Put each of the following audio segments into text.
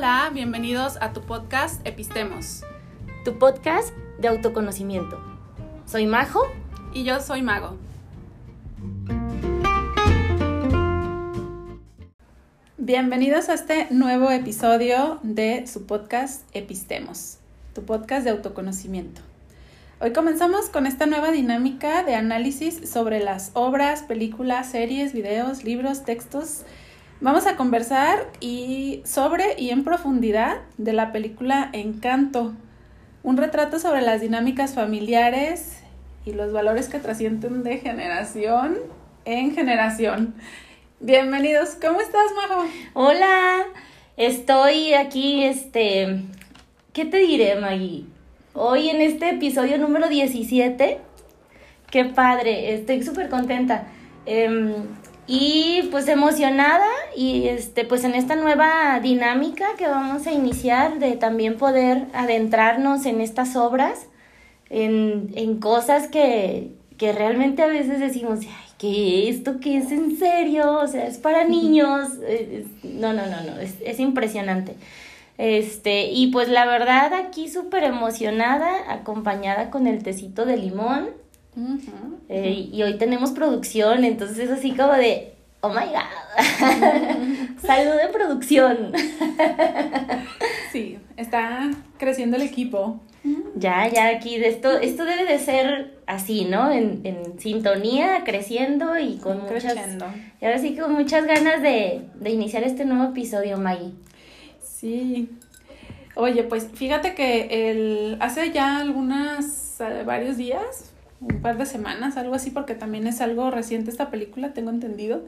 Hola, bienvenidos a tu podcast Epistemos. Tu podcast de autoconocimiento. Soy Majo. Y yo soy Mago. Bienvenidos a este nuevo episodio de su podcast Epistemos, tu podcast de autoconocimiento. Hoy comenzamos con esta nueva dinámica de análisis sobre las obras, películas, series, videos, libros, textos Vamos a conversar y sobre y en profundidad de la película Encanto, un retrato sobre las dinámicas familiares y los valores que trascienden de generación en generación. Bienvenidos, ¿cómo estás, Majo? Hola, estoy aquí, este, ¿qué te diré, Maggie? Hoy en este episodio número 17, qué padre, estoy súper contenta. Em, y pues emocionada y este pues en esta nueva dinámica que vamos a iniciar de también poder adentrarnos en estas obras, en, en cosas que, que realmente a veces decimos, ay, ¿qué esto qué es en serio? O sea, es para niños. No, no, no, no, es, es impresionante. Este, y pues la verdad aquí súper emocionada, acompañada con el tecito de limón eh, y hoy tenemos producción, entonces es así como de, oh my god, salud de producción. sí, está creciendo el equipo. Ya, ya aquí de esto, esto debe de ser así, ¿no? En, en sintonía, creciendo y con muchas. Y ahora sí con muchas ganas de, de iniciar este nuevo episodio, Maggie. Sí. Oye, pues fíjate que el, hace ya algunas, eh, varios días, un par de semanas, algo así, porque también es algo reciente esta película, tengo entendido.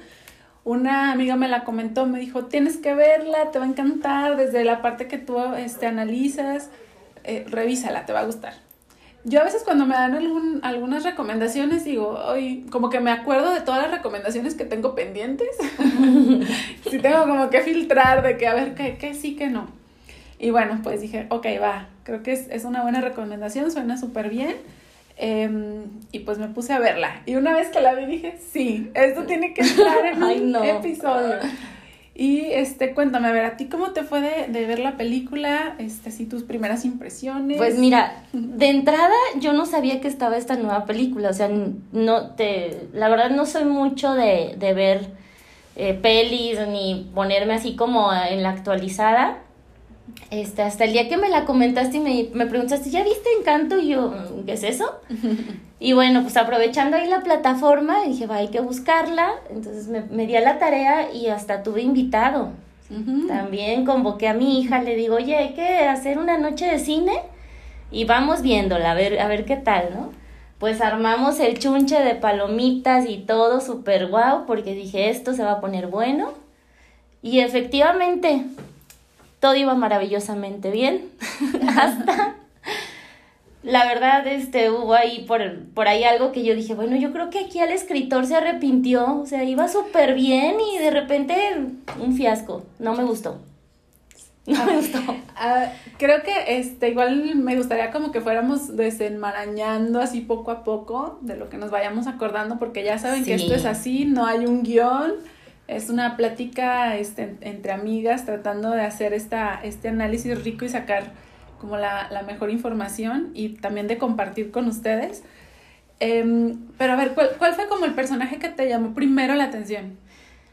Una amiga me la comentó, me dijo, tienes que verla, te va a encantar, desde la parte que tú este, analizas, eh, revísala, te va a gustar. Yo a veces cuando me dan algún, algunas recomendaciones digo, hoy como que me acuerdo de todas las recomendaciones que tengo pendientes. si tengo como que filtrar de que a ver qué, qué sí, qué no. Y bueno, pues dije, ok, va, creo que es, es una buena recomendación, suena súper bien. Em, y pues me puse a verla. Y una vez que la vi dije, sí, esto tiene que estar en un episodio. Y este, cuéntame, a ver, ¿a ti cómo te fue de, ver la película? Este, así tus primeras impresiones. Pues mira, de entrada yo no sabía que estaba esta nueva película. O sea, no te. La verdad no soy mucho de, de ver eh, pelis ni ponerme así como en la actualizada. Este, hasta el día que me la comentaste y me, me preguntaste, ¿ya viste Encanto? Y yo, ¿qué es eso? y bueno, pues aprovechando ahí la plataforma, dije, va, hay que buscarla. Entonces me, me di a la tarea y hasta tuve invitado. También convoqué a mi hija, le digo, oye, hay que hacer una noche de cine y vamos viéndola, a ver, a ver qué tal, ¿no? Pues armamos el chunche de palomitas y todo súper guau, porque dije, esto se va a poner bueno. Y efectivamente, todo iba maravillosamente bien. Hasta la verdad, este, hubo ahí por, por ahí algo que yo dije, bueno, yo creo que aquí el escritor se arrepintió, o sea, iba súper bien y de repente un fiasco, no me gustó. No me gustó. Ah, creo que este, igual me gustaría como que fuéramos desenmarañando así poco a poco de lo que nos vayamos acordando, porque ya saben que esto es así, no hay un guion es una plática este, entre amigas tratando de hacer esta, este análisis rico y sacar como la, mejor información y también de compartir con ustedes. Em, pero a ver, ¿cuál, fue como el personaje que te llamó primero la atención?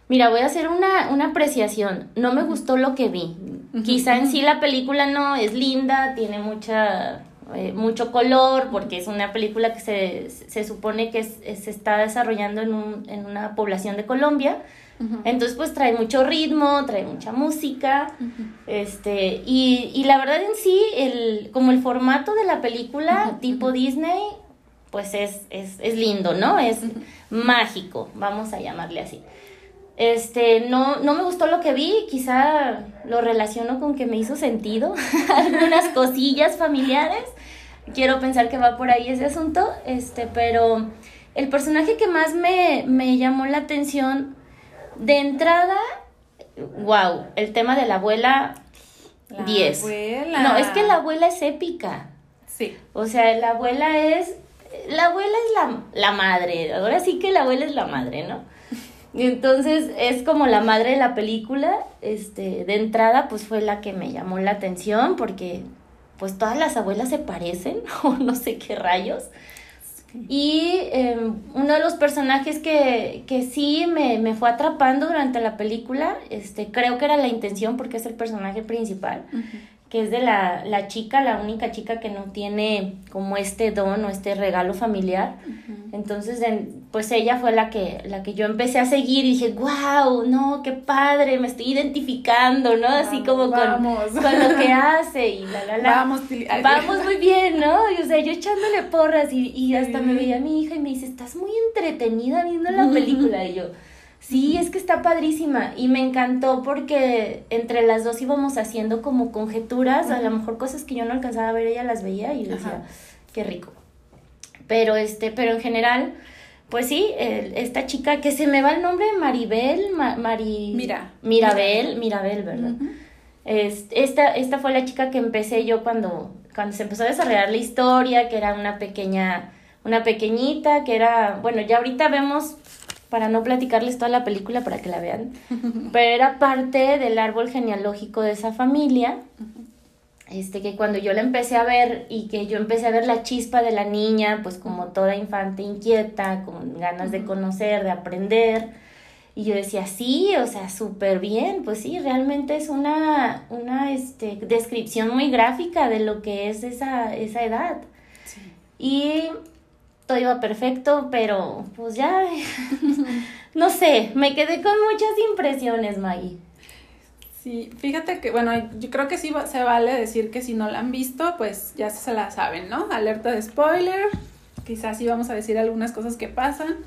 Mira, voy a hacer una, una apreciación. No me gustó lo que vi. Quizá en sí la película no es linda, tiene mucha, eh, mucho color, porque es una película que se, se supone que se está desarrollando en, un, en una población de Colombia entonces, pues trae mucho ritmo, trae mucha música, este, y, y, la verdad en sí, el, como el formato de la película tipo Disney, pues es, es, es lindo, ¿no? Es mágico, vamos a llamarle así. Este, no, no me gustó lo que vi, quizá lo relaciono con que me hizo sentido, algunas cosillas familiares, quiero pensar que va por ahí ese asunto, este, pero el personaje que más me, me llamó la atención de entrada, wow, el tema de la abuela, 10. No, es que la abuela es épica. Sí. O sea, la abuela es, la abuela es la, la madre, ahora sí que la abuela es la madre, ¿no? Y entonces es como la madre de la película, este, de entrada pues fue la que me llamó la atención porque pues todas las abuelas se parecen o no sé qué rayos. Y em, uno de los personajes que, que sí me, me, fue atrapando durante la película, este, creo que era la intención porque es el personaje principal, que es de la, la, chica, la única chica que no tiene como este don o este regalo familiar. Entonces, pues ella fue la que, la que yo empecé a seguir y dije, wow, no, qué padre, me estoy identificando, ¿no? Así como con, con, lo que hace y la, la, la. Vamos, Vamos muy bien, ¿no? Y, o sea, yo echándole porras y, y hasta me veía mi hija y me dice, estás muy entretenida viendo la película. Y yo, Sí, es que está padrísima y me encantó porque entre las dos íbamos haciendo como conjeturas, a lo mejor cosas que yo no alcanzaba a ver, ella las veía y decía, qué rico. Pero este, pero en general, pues sí, esta chica que se me va el nombre, Maribel, Mari... Mira. Mirabel, Mirabel, ¿verdad? esta, esta fue la chica que empecé yo cuando, cuando se empezó a desarrollar la historia, que era una pequeña, una pequeñita, que era, bueno, ya ahorita vemos para no platicarles toda la película para que la vean, pero era parte del árbol genealógico de esa familia, este que cuando yo la empecé a ver y que yo empecé a ver la chispa de la niña, pues como toda infante inquieta, con ganas de conocer, de aprender, y yo decía, sí, o sea, súper bien, pues sí, realmente es una, una este, descripción muy gráfica de lo que es esa, esa edad. Y todo iba perfecto, pero pues ya, no sé, me quedé con muchas impresiones, Maggie. Sí, fíjate que, bueno, yo creo que sí se vale decir que si no la han visto, pues ya se la saben, ¿no? Alerta de spoiler, quizás sí vamos a decir algunas cosas que pasan,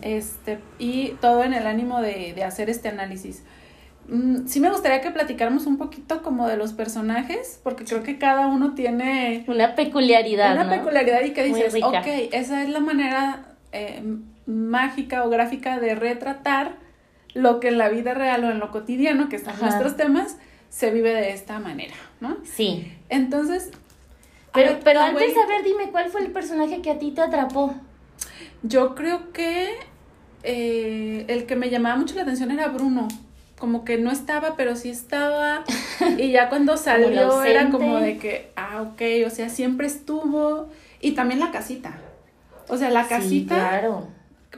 este, y todo en el ánimo de, de hacer este análisis. Mm, sí me gustaría que platicáramos un poquito como de los personajes, porque creo que cada uno tiene... Una peculiaridad. Una peculiaridad y que dices, ok, esa es la manera eh, mágica o gráfica de retratar lo que en la vida real o en lo cotidiano, que están nuestros temas, se vive de esta manera, ¿no? Sí. Entonces... Pero, pero antes, a ver, dime, ¿cuál fue el personaje que a ti te atrapó? Yo creo que eh, el que me llamaba mucho la atención era Bruno como que no estaba, pero sí estaba. Y ya cuando salió era como de que, ah, ok, o sea, siempre estuvo. Y también la casita. O sea, la casita. claro.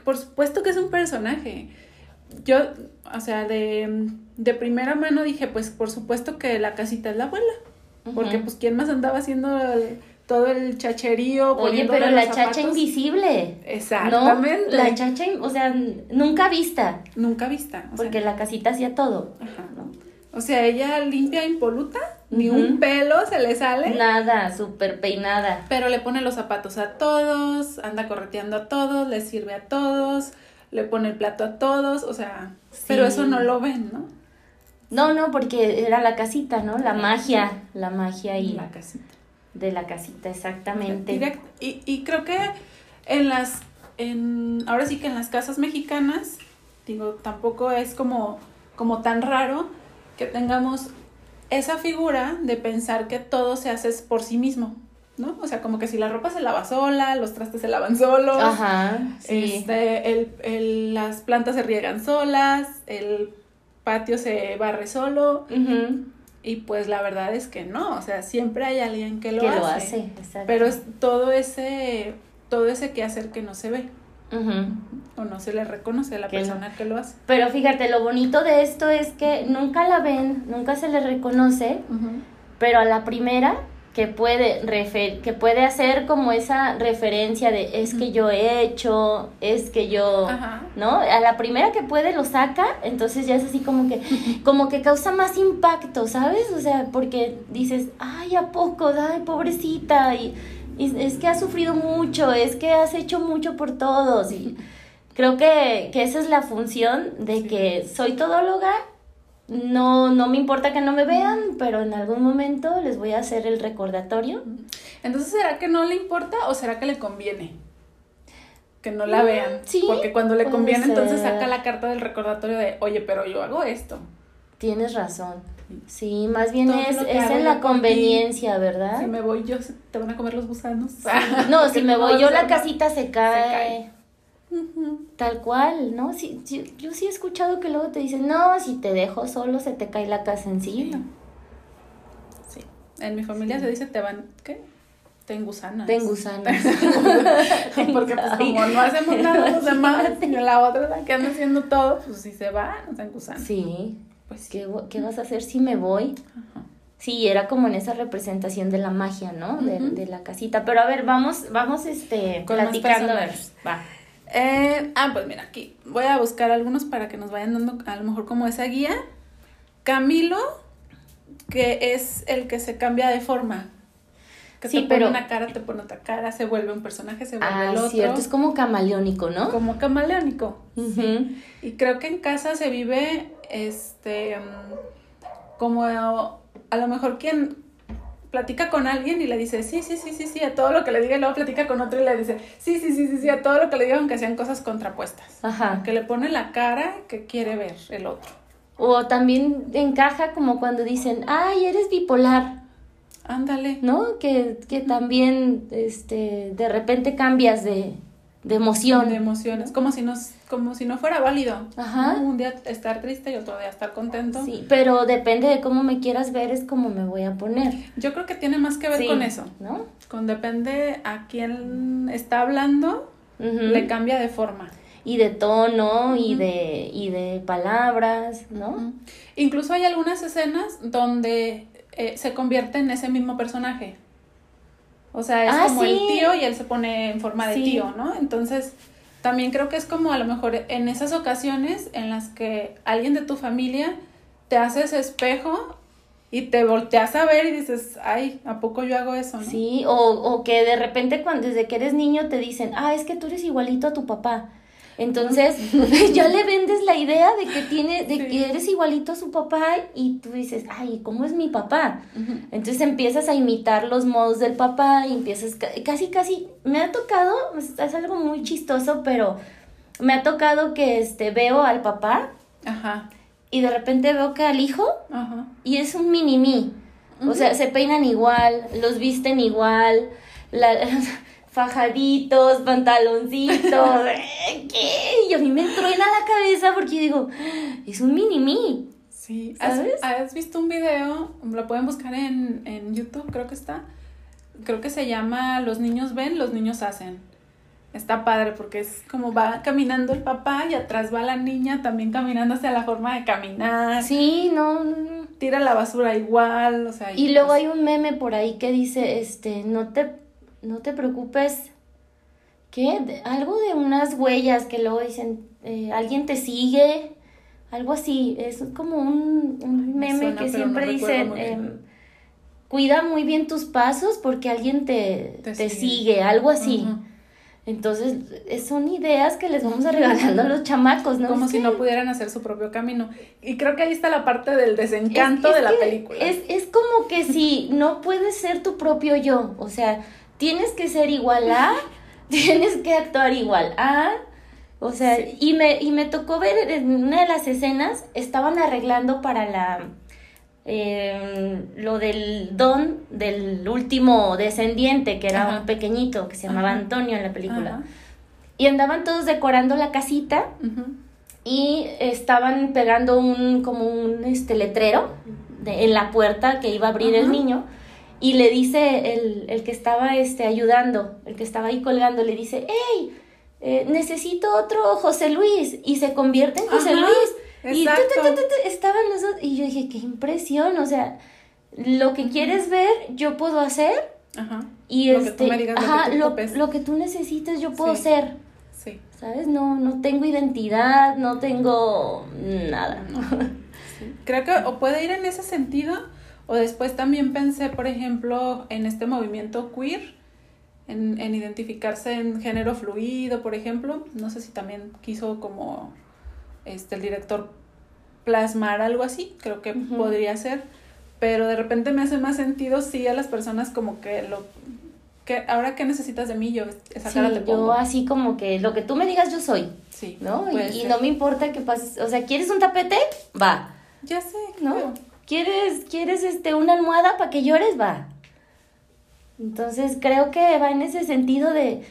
Por supuesto que es un personaje. Yo, o sea, de, de primera mano dije, pues por supuesto que la casita es la abuela. Porque pues quién más andaba haciendo todo el chacherío. Oye, pero la chacha invisible. Exactamente. La chacha, o sea, nunca vista. Nunca vista. porque la casita hacía todo. Ajá. O sea, ella limpia impoluta, ni un pelo se le sale. Nada, súper peinada. Pero le pone los zapatos a todos, anda correteando a todos, le sirve a todos, le pone el plato a todos, o sea, pero eso no lo ven, ¿no? No, no, porque era la casita, ¿no? La magia, la magia y... La casita de la casita, exactamente. Y, y creo que en las, en, ahora sí que en las casas mexicanas, digo, tampoco es como, como tan raro que tengamos esa figura de pensar que todo se hace por sí mismo, ¿no? O sea, como que si la ropa se lava sola, los trastes se lavan solos, Ajá, este, el, el, las plantas se riegan solas, el patio se barre solo. Y pues la verdad es que no, o sea, siempre hay alguien que lo que hace. Lo hace Pero es todo ese, todo ese quehacer que no se ve. O no se le reconoce a la persona que lo hace. Pero fíjate, lo bonito de esto es que nunca la ven, nunca se le reconoce, pero a la primera que puede, refer que puede hacer como esa referencia de es que yo he hecho, es que yo, ¿no? A la primera que puede lo saca, entonces ya es así como que, como que causa más impacto, ¿sabes? O sea, porque dices, ay, ¿a poco? Ay, pobrecita, y, y es que has sufrido mucho, es que has hecho mucho por todos, y creo que, que esa es la función de que soy todóloga no, no me importa que no me vean, pero en algún momento les voy a hacer el recordatorio. Entonces, ¿será que no le importa o será que le conviene? Que no la mm, vean. Sí. Porque cuando le conviene, entonces saca la carta del recordatorio de, oye, pero yo hago esto. Tienes razón. Sí, más bien es, es en la conveniencia, ¿verdad? Si me voy yo, te van a comer los gusanos. no, si me voy yo, la casita se cae. Se cae. Tal cual, ¿no? Sí, yo, yo sí he escuchado que luego te dicen, no, si te dejo solo se te cae la casa encima. Sí. En mi familia se dice te van, ¿qué? Te engusanas. Te engusanas. Porque pues como no hacemos nada los demás, y la otra la que anda haciendo todo, pues si se va, nos engusana. Sí. Pues, ¿qué, ¿qué vas a hacer si me voy? Ajá. Sí, era como en esa representación de la magia, ¿no? de, de, la casita. Pero a ver, vamos, vamos este, Con platicando. A ver, va. Eh, ah, pues mira, aquí voy a buscar algunos para que nos vayan dando a lo mejor como esa guía. Camilo, que es el que se cambia de forma. Que sí, te pero... pone una cara, te pone otra cara, se vuelve un personaje, se vuelve ah, el otro. cierto, es como camaleónico, ¿no? Como camaleónico. Uh -huh. Y creo que en casa se vive, este, como a lo mejor quien platica con alguien y le dice sí, sí, sí, sí, sí, a todo lo que le diga y luego platica con otro y le dice sí, sí, sí, sí, sí, a todo lo que le diga aunque sean cosas contrapuestas. Ajá. Que le pone la cara que quiere ver el otro. O también encaja como cuando dicen, ay, eres bipolar. Ándale. ¿No? Que, que también, este, de repente cambias de, de emoción. De emociones, como si, nos, como si no fuera válido. Ajá. Un día estar triste y otro día estar contento. Sí, pero depende de cómo me quieras ver, es como me voy a poner. Yo creo que tiene más que ver sí, con eso. ¿No? Con depende a quién está hablando, Uh -huh. le cambia de forma. Y de tono, uh -huh. y, de, y de palabras, ¿no? Uh -huh. Incluso hay algunas escenas donde eh, se convierte en ese mismo personaje. O sea, es ah, como sí. el tío y él se pone en forma de Sí. tío, ¿no? Entonces, también creo que es como a lo mejor en esas ocasiones en las que alguien de tu familia te hace ese espejo y te volteas a ver y dices, ay, ¿a poco yo hago eso? Sí, o, o que de repente cuando desde que eres niño te dicen, ah, es que tú eres igualito a tu papá. Entonces, ya le vendes la idea de que tiene, de Sí. que eres igualito a su papá y tú dices, ay, ¿cómo es mi papá? Entonces empiezas a imitar los modos del papá y empiezas ca- casi, casi, me ha tocado, es, algo muy chistoso, pero me ha tocado que este, veo al papá Ajá, y de repente veo que al hijo ajá. y es un mini mí. O sea, se peinan igual, los visten igual, la, fajaditos, pantaloncitos. ¿qué? Y a mí me truena la cabeza porque digo, es un mini mí. Sí, ¿Has, ¿Sabes? has visto un video? Lo pueden buscar en, en YouTube, creo que está. Creo que se llama Los niños ven, los niños hacen. Está padre porque es como va caminando el papá y atrás va la niña también caminando hacia la forma de caminar. Sí, no, no, no. Tira la basura igual, o sea. Y luego pues, hay un meme por ahí que dice, este, no te, no te preocupes, ¿qué? De- algo de unas huellas que luego dicen, eh, alguien te sigue, algo así, es como un, un me meme suena, que siempre no recuerdo dice, muy bien. em, cuida muy bien tus pasos porque alguien te, Te te, sigue. sigue. algo así. Entonces, eh, son ideas que les vamos a regalando a los chamacos, ¿no? Como Es si que- no pudieran hacer su propio camino. Y creo que ahí está la parte del desencanto Es- es de la película. Es, es como que si no puedes ser tu propio yo, o sea, tienes que ser igual a, tienes que actuar igual a, o sea, Sí. y, me, y me tocó ver en una de las escenas, estaban arreglando para la, eh, lo del don del último descendiente, que era Ajá. un pequeñito, que se llamaba Ajá. Antonio en la película, Ajá. y andaban todos decorando la casita, y estaban pegando un como un este letrero de- en la puerta que iba a abrir el niño y le dice el, el que estaba este ayudando, el que estaba ahí colgando, le dice, hey, eh, necesito otro José Luis y se convierte en José Ajá, Luis. Y tu, tu, exacto. tu, estaban los dos y yo dije, qué impresión, o sea, lo que quieres ver yo puedo hacer Ajá. y Lo que tú este, me digas, lo que ajá, tú lo que tú necesites yo puedo Sí. ser. Sí. ¿Sabes? No, no tengo identidad, no tengo nada. Creo que o puede ir en ese sentido, o después también pensé, por ejemplo, en este movimiento queer, en, en identificarse en género fluido, por ejemplo. No sé si también quiso como este el director plasmar algo así, creo que podría ser. Pero de repente me hace más sentido sí a las personas como que lo que ahora qué necesitas de mí, yo esa Sí, cara te pongo. yo así como que lo que tú me digas yo soy, Sí, ¿no? Y, no me importa que pases, o sea, ¿quieres un tapete? Va, Ya sé, ¿no? ¿Quieres, quieres este, una almohada para que llores? Va. Entonces creo que va en ese sentido de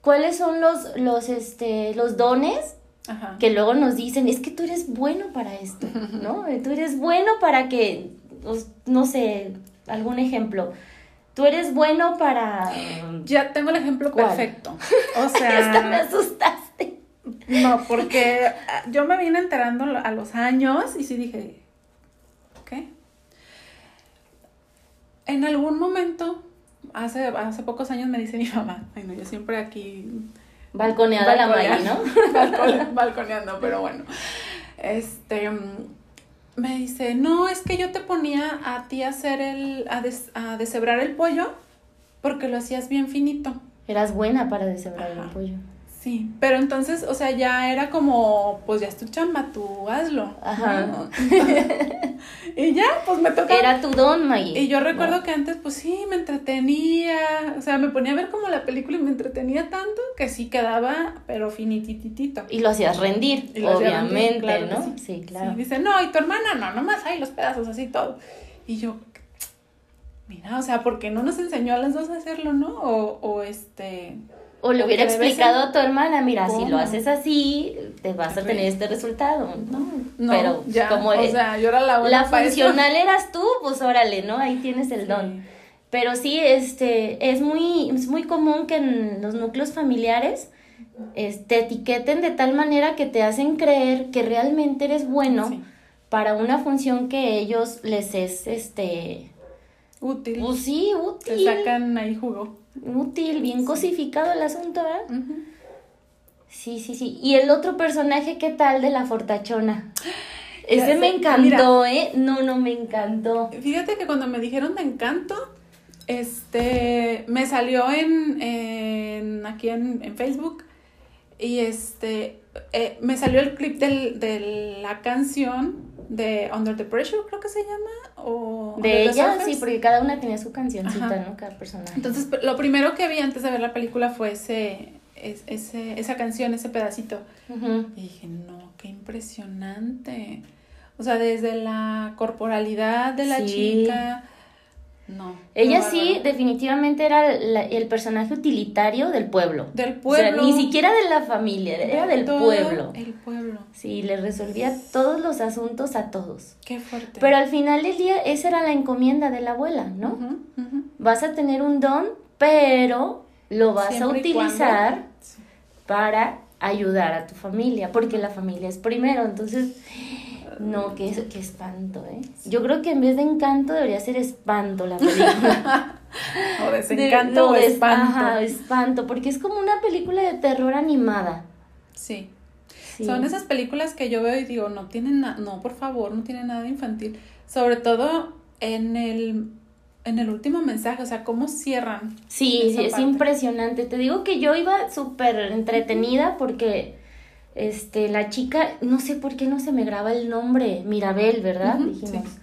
cuáles son los, los, este, los dones Ajá. que luego nos dicen, es que tú eres bueno para esto, ¿no? Tú eres bueno para que, os- no sé, algún ejemplo. Tú eres bueno para... Ya tengo el ejemplo ¿Cuál? perfecto. O Hasta me sea, asustaste. no, porque ah, yo me vine enterando a los años y sí dije, ¿qué? En algún momento, hace, hace pocos años me dice mi mamá, ay no, yo siempre aquí Balconeada la Maggie, ¿no? Balcone- balconeando, pero bueno. Este me dice, no, es que yo te ponía a ti a hacer el, a, des- a deshebrar el pollo porque lo hacías bien finito. Eras buena para deshebrar el pollo. Sí, pero entonces, o sea, ya era como, pues ya es tu chamba, tú hazlo. Ajá. ¿no? y ya, pues me toca. Era tu don, Maggie. Y yo recuerdo ¿no? que antes, pues sí, me entretenía, o sea, me ponía a ver como la película y me entretenía tanto que sí quedaba, pero finititito. Y lo hacías rendir, Y hacía obviamente, rendir, claro que ¿no? sí. Sí, claro. Sí, dice, no, y tu hermana no, nomás hay los pedazos así todo. Y yo, mira, o sea, porque no nos enseñó a las dos a hacerlo, ¿no? O, o este, O le hubiera explicado a tu hermana, mira, si lo haces así, te vas a tener este resultado, ¿no? no, Pero ya, como o sea, yo era la la eso. funcional eras tú, pues órale, ¿no? Ahí tienes el Sí. don. Pero sí, este, es muy, es muy común que en los núcleos familiares es- te etiqueten de tal manera que te hacen creer que realmente eres bueno Sí. para una función que ellos les es, este, Útil. pues sí, Te útil, sacan ahí jugo. Útil, bien cosificado el asunto, ¿verdad? Sí, sí, sí. Y el otro personaje, ¿qué tal de la fortachona? Ese me encantó, ¿eh? No, no, me encantó. Fíjate que cuando me dijeron de encanto, este, me salió en, en aquí en, en Facebook y este, eh, me salió el clip del, de la canción de Under the Pressure, creo que se llama, o De ella, sí, porque cada una tenía su cancioncita, Ajá. ¿no? Cada personaje. Entonces, lo primero que vi antes de ver la película fue ese, es- ese, esa canción, ese pedacito. Y dije, no, qué impresionante. O sea, desde la corporalidad de la Sí. chica. No. Ella sí, definitivamente era la- el personaje utilitario del pueblo. Del O sea, pueblo. ni siquiera de la familia, era de del todo pueblo. El pueblo. Sí, le resolvía todos los asuntos a todos. Qué fuerte. Pero al final del día, esa era la encomienda de la abuela, ¿no? Vas a tener un don, pero lo vas Siempre a utilizar Sí. para ayudar a tu familia, porque la familia es primero, entonces, no, qué, qué espanto, ¿eh? Yo creo que en vez de encanto debería ser espanto la película. O De- desencanto o no, des- espanto. Ajá, espanto, porque es como una película de terror animada. Sí. Sí. Son esas películas que yo veo y digo, no tienen nada, no, por favor, no tienen nada infantil. Sobre todo en el, en el último mensaje, o sea, cómo cierran. Sí, sí, es parte. impresionante. Te digo que yo iba súper entretenida porque este, la chica, no sé por qué no se me graba el nombre, Mirabel, ¿verdad? Ujú, Dijimos. sí.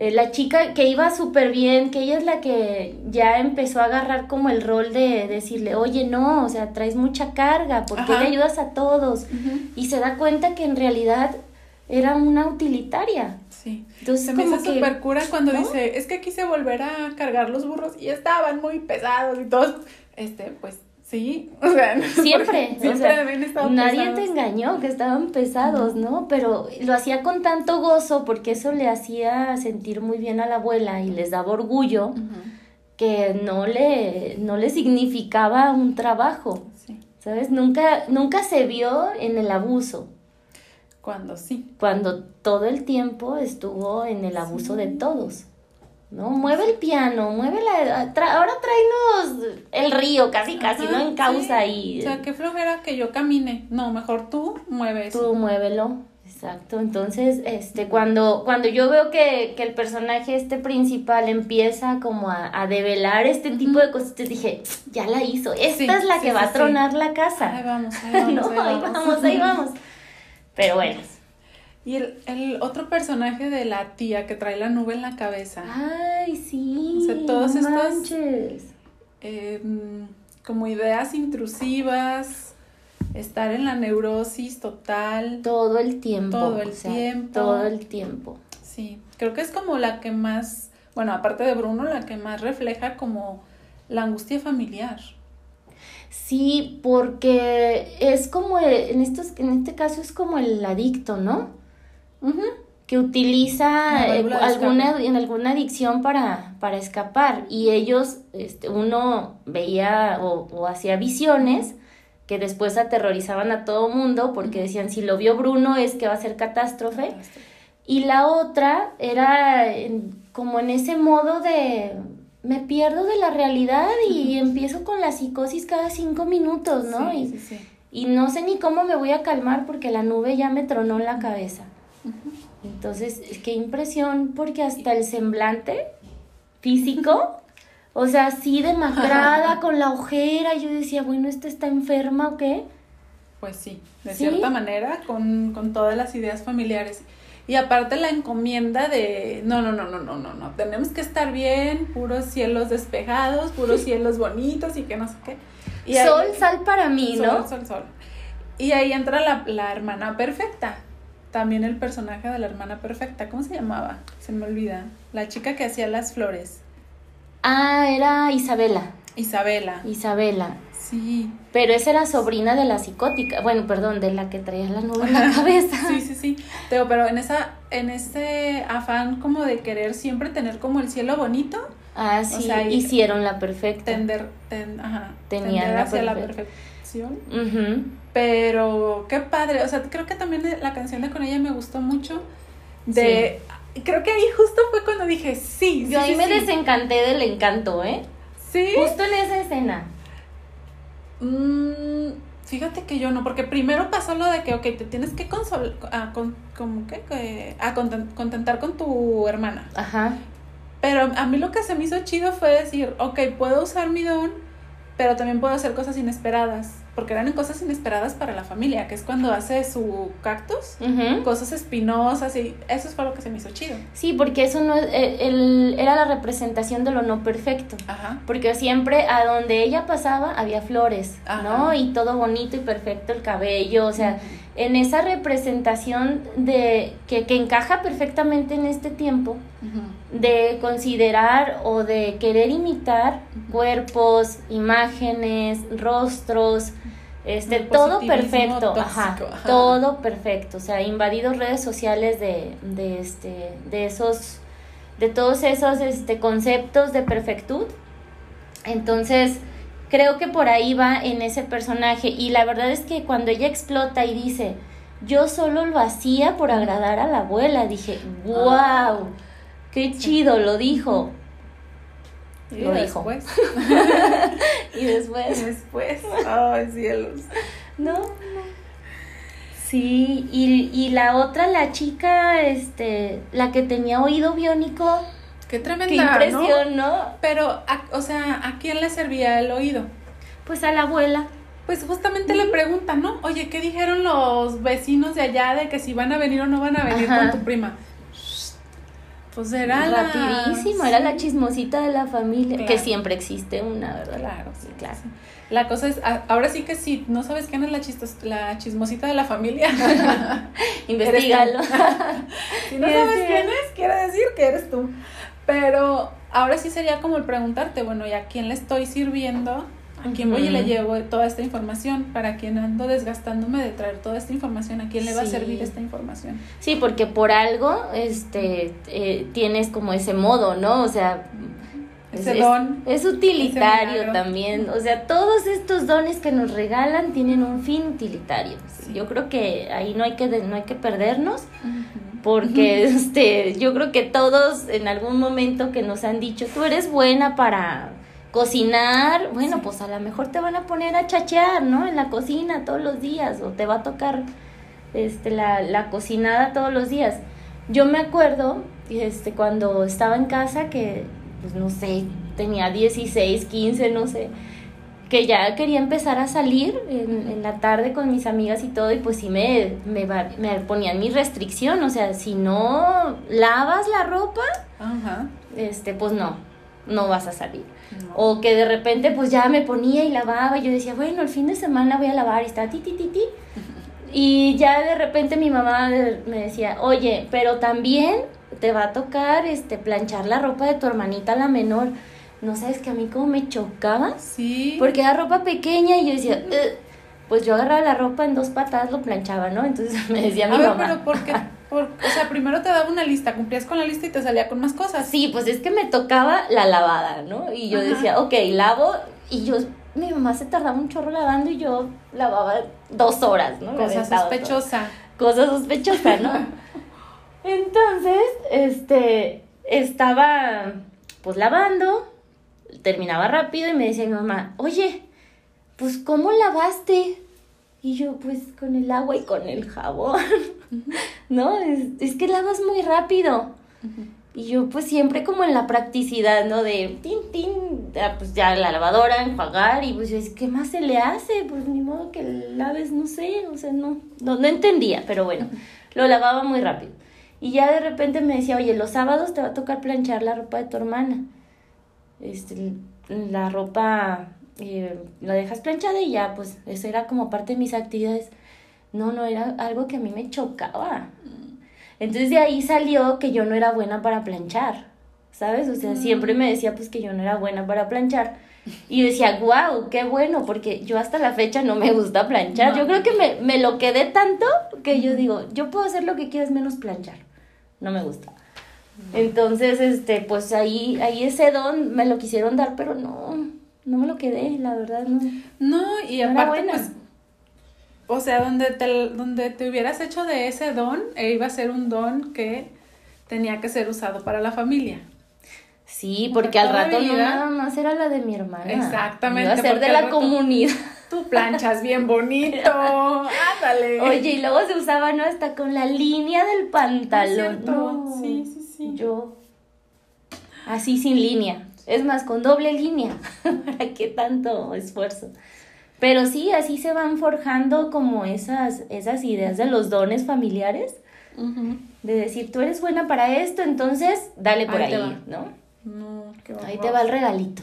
Eh, la chica que iba súper bien, que ella es la que ya empezó a agarrar como el rol de decirle, oye, no, o sea, traes mucha carga, ¿por qué Ajá. le ayudas a todos? Y se da cuenta que en realidad era una utilitaria. Sí. Entonces, Se me como hace súper cura cuando ¿no? dice, es que quise volver a cargar los burros y estaban muy pesados y todos, este, pues sí, o sea, Siempre, o siempre sea, habían estado nadie pesados. te engañó que estaban pesados, ¿no? Pero lo hacía con tanto gozo porque eso le hacía sentir muy bien a la abuela y les daba orgullo que no le, no le significaba un trabajo, Sí, ¿sabes? Nunca, nunca se vio en el abuso, cuando sí. cuando todo el tiempo estuvo en el abuso de todos. ¿No? Mueve el piano, mueve la... tra- ahora tráenos el río, casi, casi, Ajá, ¿no? En causa sí. ahí. O sea, qué flojera que yo camine. No, mejor tú mueves. Tú muévelo. Exacto. Entonces, este, cuando, cuando yo veo que, que el personaje este principal empieza como a, a develar este tipo de cosas, te dije, ya la hizo. Esta Sí, es la sí, que va a tronar la Ahí casa. vamos, ahí vamos, no, ahí vamos, ahí vamos. Pero bueno. Y el, el otro personaje de la tía que trae la nube en la cabeza. Ay, sí. O sea, todos no estos- eh, como ideas intrusivas, estar en la neurosis total. Todo el tiempo. Todo el o sea, tiempo. Todo el tiempo. Sí, creo que es como la que más, bueno, aparte de Bruno, la que más refleja como la angustia familiar. Sí, porque es como, en, estos, en este caso es como el adicto, ¿no? Que utiliza eh, alguna en alguna adicción para, para escapar. Y ellos este, uno veía o, o hacía visiones que después aterrorizaban a todo mundo porque decían si lo vio Bruno es que va a ser catástrofe y la otra era como en ese modo de me pierdo de la realidad y empiezo con la psicosis cada cinco minutos, ¿no? Sí, y, sí, sí. y no sé ni cómo me voy a calmar porque la nube ya me tronó en la cabeza. Entonces, qué impresión, porque hasta el semblante físico, o sea, así demacrada, con la ojera, yo decía, bueno, ¿esta está enferma o qué? Pues sí, de ¿Sí? cierta manera, con, con todas las ideas familiares. Y aparte la encomienda de, no, no, no, no, no, no, no, tenemos que estar bien, puros cielos despejados, puros cielos bonitos y que no sé qué. Y ahí- sol, sal para mí, ¿no? Sol, sol, sol. Y ahí entra la, la hermana perfecta. También el personaje de la hermana perfecta. ¿Cómo se llamaba? Se me olvida. La chica que hacía las flores. Ah, era Isabela, Isabela. Isabela. Sí. Pero esa era sobrina de la psicótica, bueno, perdón, de la que traía la nube en la cabeza. Sí, sí, sí. Teo, pero en esa, en ese afán como de querer siempre tener como el cielo bonito, Ah, sí, sea, hicieron la perfecta. tender, ten- ajá, Tenían tender la hacia la perfección. Ujú. Pero qué padre, o sea, creo que también la canción de con ella me gustó mucho. De, creo que ahí justo fue cuando dije sí. sí, Yo ahí sí, me sí. desencanté del encanto, ¿eh? Sí. Justo en esa escena. Mm, fíjate que yo no, porque primero pasó lo de que, ok, te tienes que consol a, con, como que, que- a conten- contentar con tu hermana. Ajá. Pero a mí lo que se me hizo chido fue decir, ok, puedo usar mi don, pero también puedo hacer cosas inesperadas. Porque eran cosas inesperadas para la familia, que es cuando hace su cactus, Ujú. cosas espinosas y eso fue lo que se me hizo chido. Sí, porque eso no es, eh, el- era la representación de lo no perfecto. Ajá. Porque siempre a donde ella pasaba había flores, Ajá. ¿no? Y todo bonito y perfecto el cabello, o sea, en esa representación de que, que encaja perfectamente en este tiempo, de considerar o de querer imitar cuerpos, imágenes, rostros, este, todo perfecto, ajá, ajá. todo perfecto, o sea, invadido redes sociales de, de este, de esos, de todos esos, este, conceptos de perfectud, entonces, creo que por ahí va en ese personaje, y la verdad es que cuando ella explota y dice, yo solo lo hacía por agradar a la abuela, dije, wow, Ah. qué chido, lo dijo. Y Lo dijo. después. Y después, después. Ay, cielos. no, Sí, y, y la otra, la chica, este, la que tenía oído biónico, Qué tremenda. qué impresión, ¿no? Pero, a- o sea, ¿a quién le servía el oído? Pues a la abuela. Pues justamente le preguntan, ¿no? Oye, ¿qué dijeron los vecinos de allá de que si van a venir o no van a venir Ajá. con tu prima? Pues era la- Rapidísimo, era la chismosita de la familia, que siempre existe una, ¿verdad? Claro, sí, claro. sí. La cosa es, ahora sí que si no sabes quién es la, chistos- la chismosita de la familia, Investígalo. si no sabes sí. quién es, quiere decir que eres tú. Pero ahora sí sería como el preguntarte, bueno, ¿y a quién le estoy sirviendo? ¿A quién voy y le llevo toda esta información? ¿Para quién ando desgastándome de traer toda esta información? ¿A quién le va a servir esta información? Sí, porque por algo, este, eh, tienes como ese modo, ¿no? O sea, Ese don. Es, utilitario también. O sea, todos estos dones que nos regalan tienen un fin utilitario. Sí. Yo creo que ahí no hay que, no hay que perdernos. Porque este, yo creo que todos en algún momento que nos han dicho, tú eres buena para cocinar, bueno, Sí. pues a lo mejor te van a poner a chachear, ¿no? En la cocina todos los días, o te va a tocar este, la, la cocinada todos los días. Yo me acuerdo, este, cuando estaba en casa, que, pues no sé, tenía 16, 15, no sé, que ya quería empezar a salir en, en la tarde con mis amigas y todo, y pues sí me, me, me ponían mi restricción, o sea, si no lavas la ropa, Ajá. este, pues no, no vas a salir. No. O que de repente pues ya me ponía y lavaba y yo decía, bueno, el fin de semana voy a lavar y está ti, ti, ti, ti. Y ya de repente mi mamá me decía, oye, pero también te va a tocar este planchar la ropa de tu hermanita la menor. No sabes que a mí como me chocaba. Sí. Porque era ropa pequeña y yo decía, pues yo agarraba la ropa en dos patadas, lo planchaba, ¿no? Entonces me decía mi A ver, mamá. pero ¿por qué? Por- o sea, primero te daba una lista, cumplías con la lista y te salía con más cosas. Sí, pues es que me tocaba la lavada, ¿no? Y yo Ajá. decía, ok, lavo. Y yo, mi mamá se tardaba un chorro lavando y yo lavaba dos horas, ¿no? Cosa todo. sospechosa. Cosa sospechosa, ¿no? Entonces, este, estaba pues lavando, terminaba rápido y me decía mi mamá, oye, pues ¿cómo lavaste? Y yo, pues con el agua y con el jabón, ¿no? Es, es que lavas muy rápido. Y yo pues siempre como en la practicidad, ¿no? De tin, tin, pues ya la lavadora, enjuagar y pues yo, ¿qué más se le hace? Pues ni modo que laves, no sé, o sea, no, no, no entendía, pero bueno, lo lavaba muy rápido. Y ya de repente me decía, oye, los sábados te va a tocar planchar la ropa de tu hermana. Este, la ropa eh, la dejas planchada y ya, pues eso era como parte de mis actividades. No, no, era algo que a mí me chocaba. Entonces de ahí salió que yo no era buena para planchar, ¿sabes? O sea, siempre me decía pues que yo no era buena para planchar. Y yo decía, wow, qué bueno, porque yo hasta la fecha no me gusta planchar. No. Yo creo que me, me lo quedé tanto que yo digo, yo puedo hacer lo que quieras menos planchar. No me gusta. Entonces, este, pues ahí, ahí ese don me lo quisieron dar, pero no, no me lo quedé, la verdad, no. No, y No aparte, pues, o sea, donde te, donde te hubieras hecho de ese don, e iba a ser un don que tenía que ser usado para la familia. Sí, porque al rato no vida. nada más era la de mi hermana. Exactamente, Iba a ser de la rato- comunidad. Tú planchas bien bonito. Ándale. Oye, y luego se usaba, ¿no? Hasta con la línea del pantalón. cierto. No, Sí, sí, sí. Yo, así sin línea. Es más, con doble línea. ¿Para qué tanto esfuerzo? Pero sí, así se van forjando como esas, esas ideas de los dones familiares. De decir, tú eres buena para esto, entonces dale por Ahí. ¿no? No, qué Ahí te va el regalito.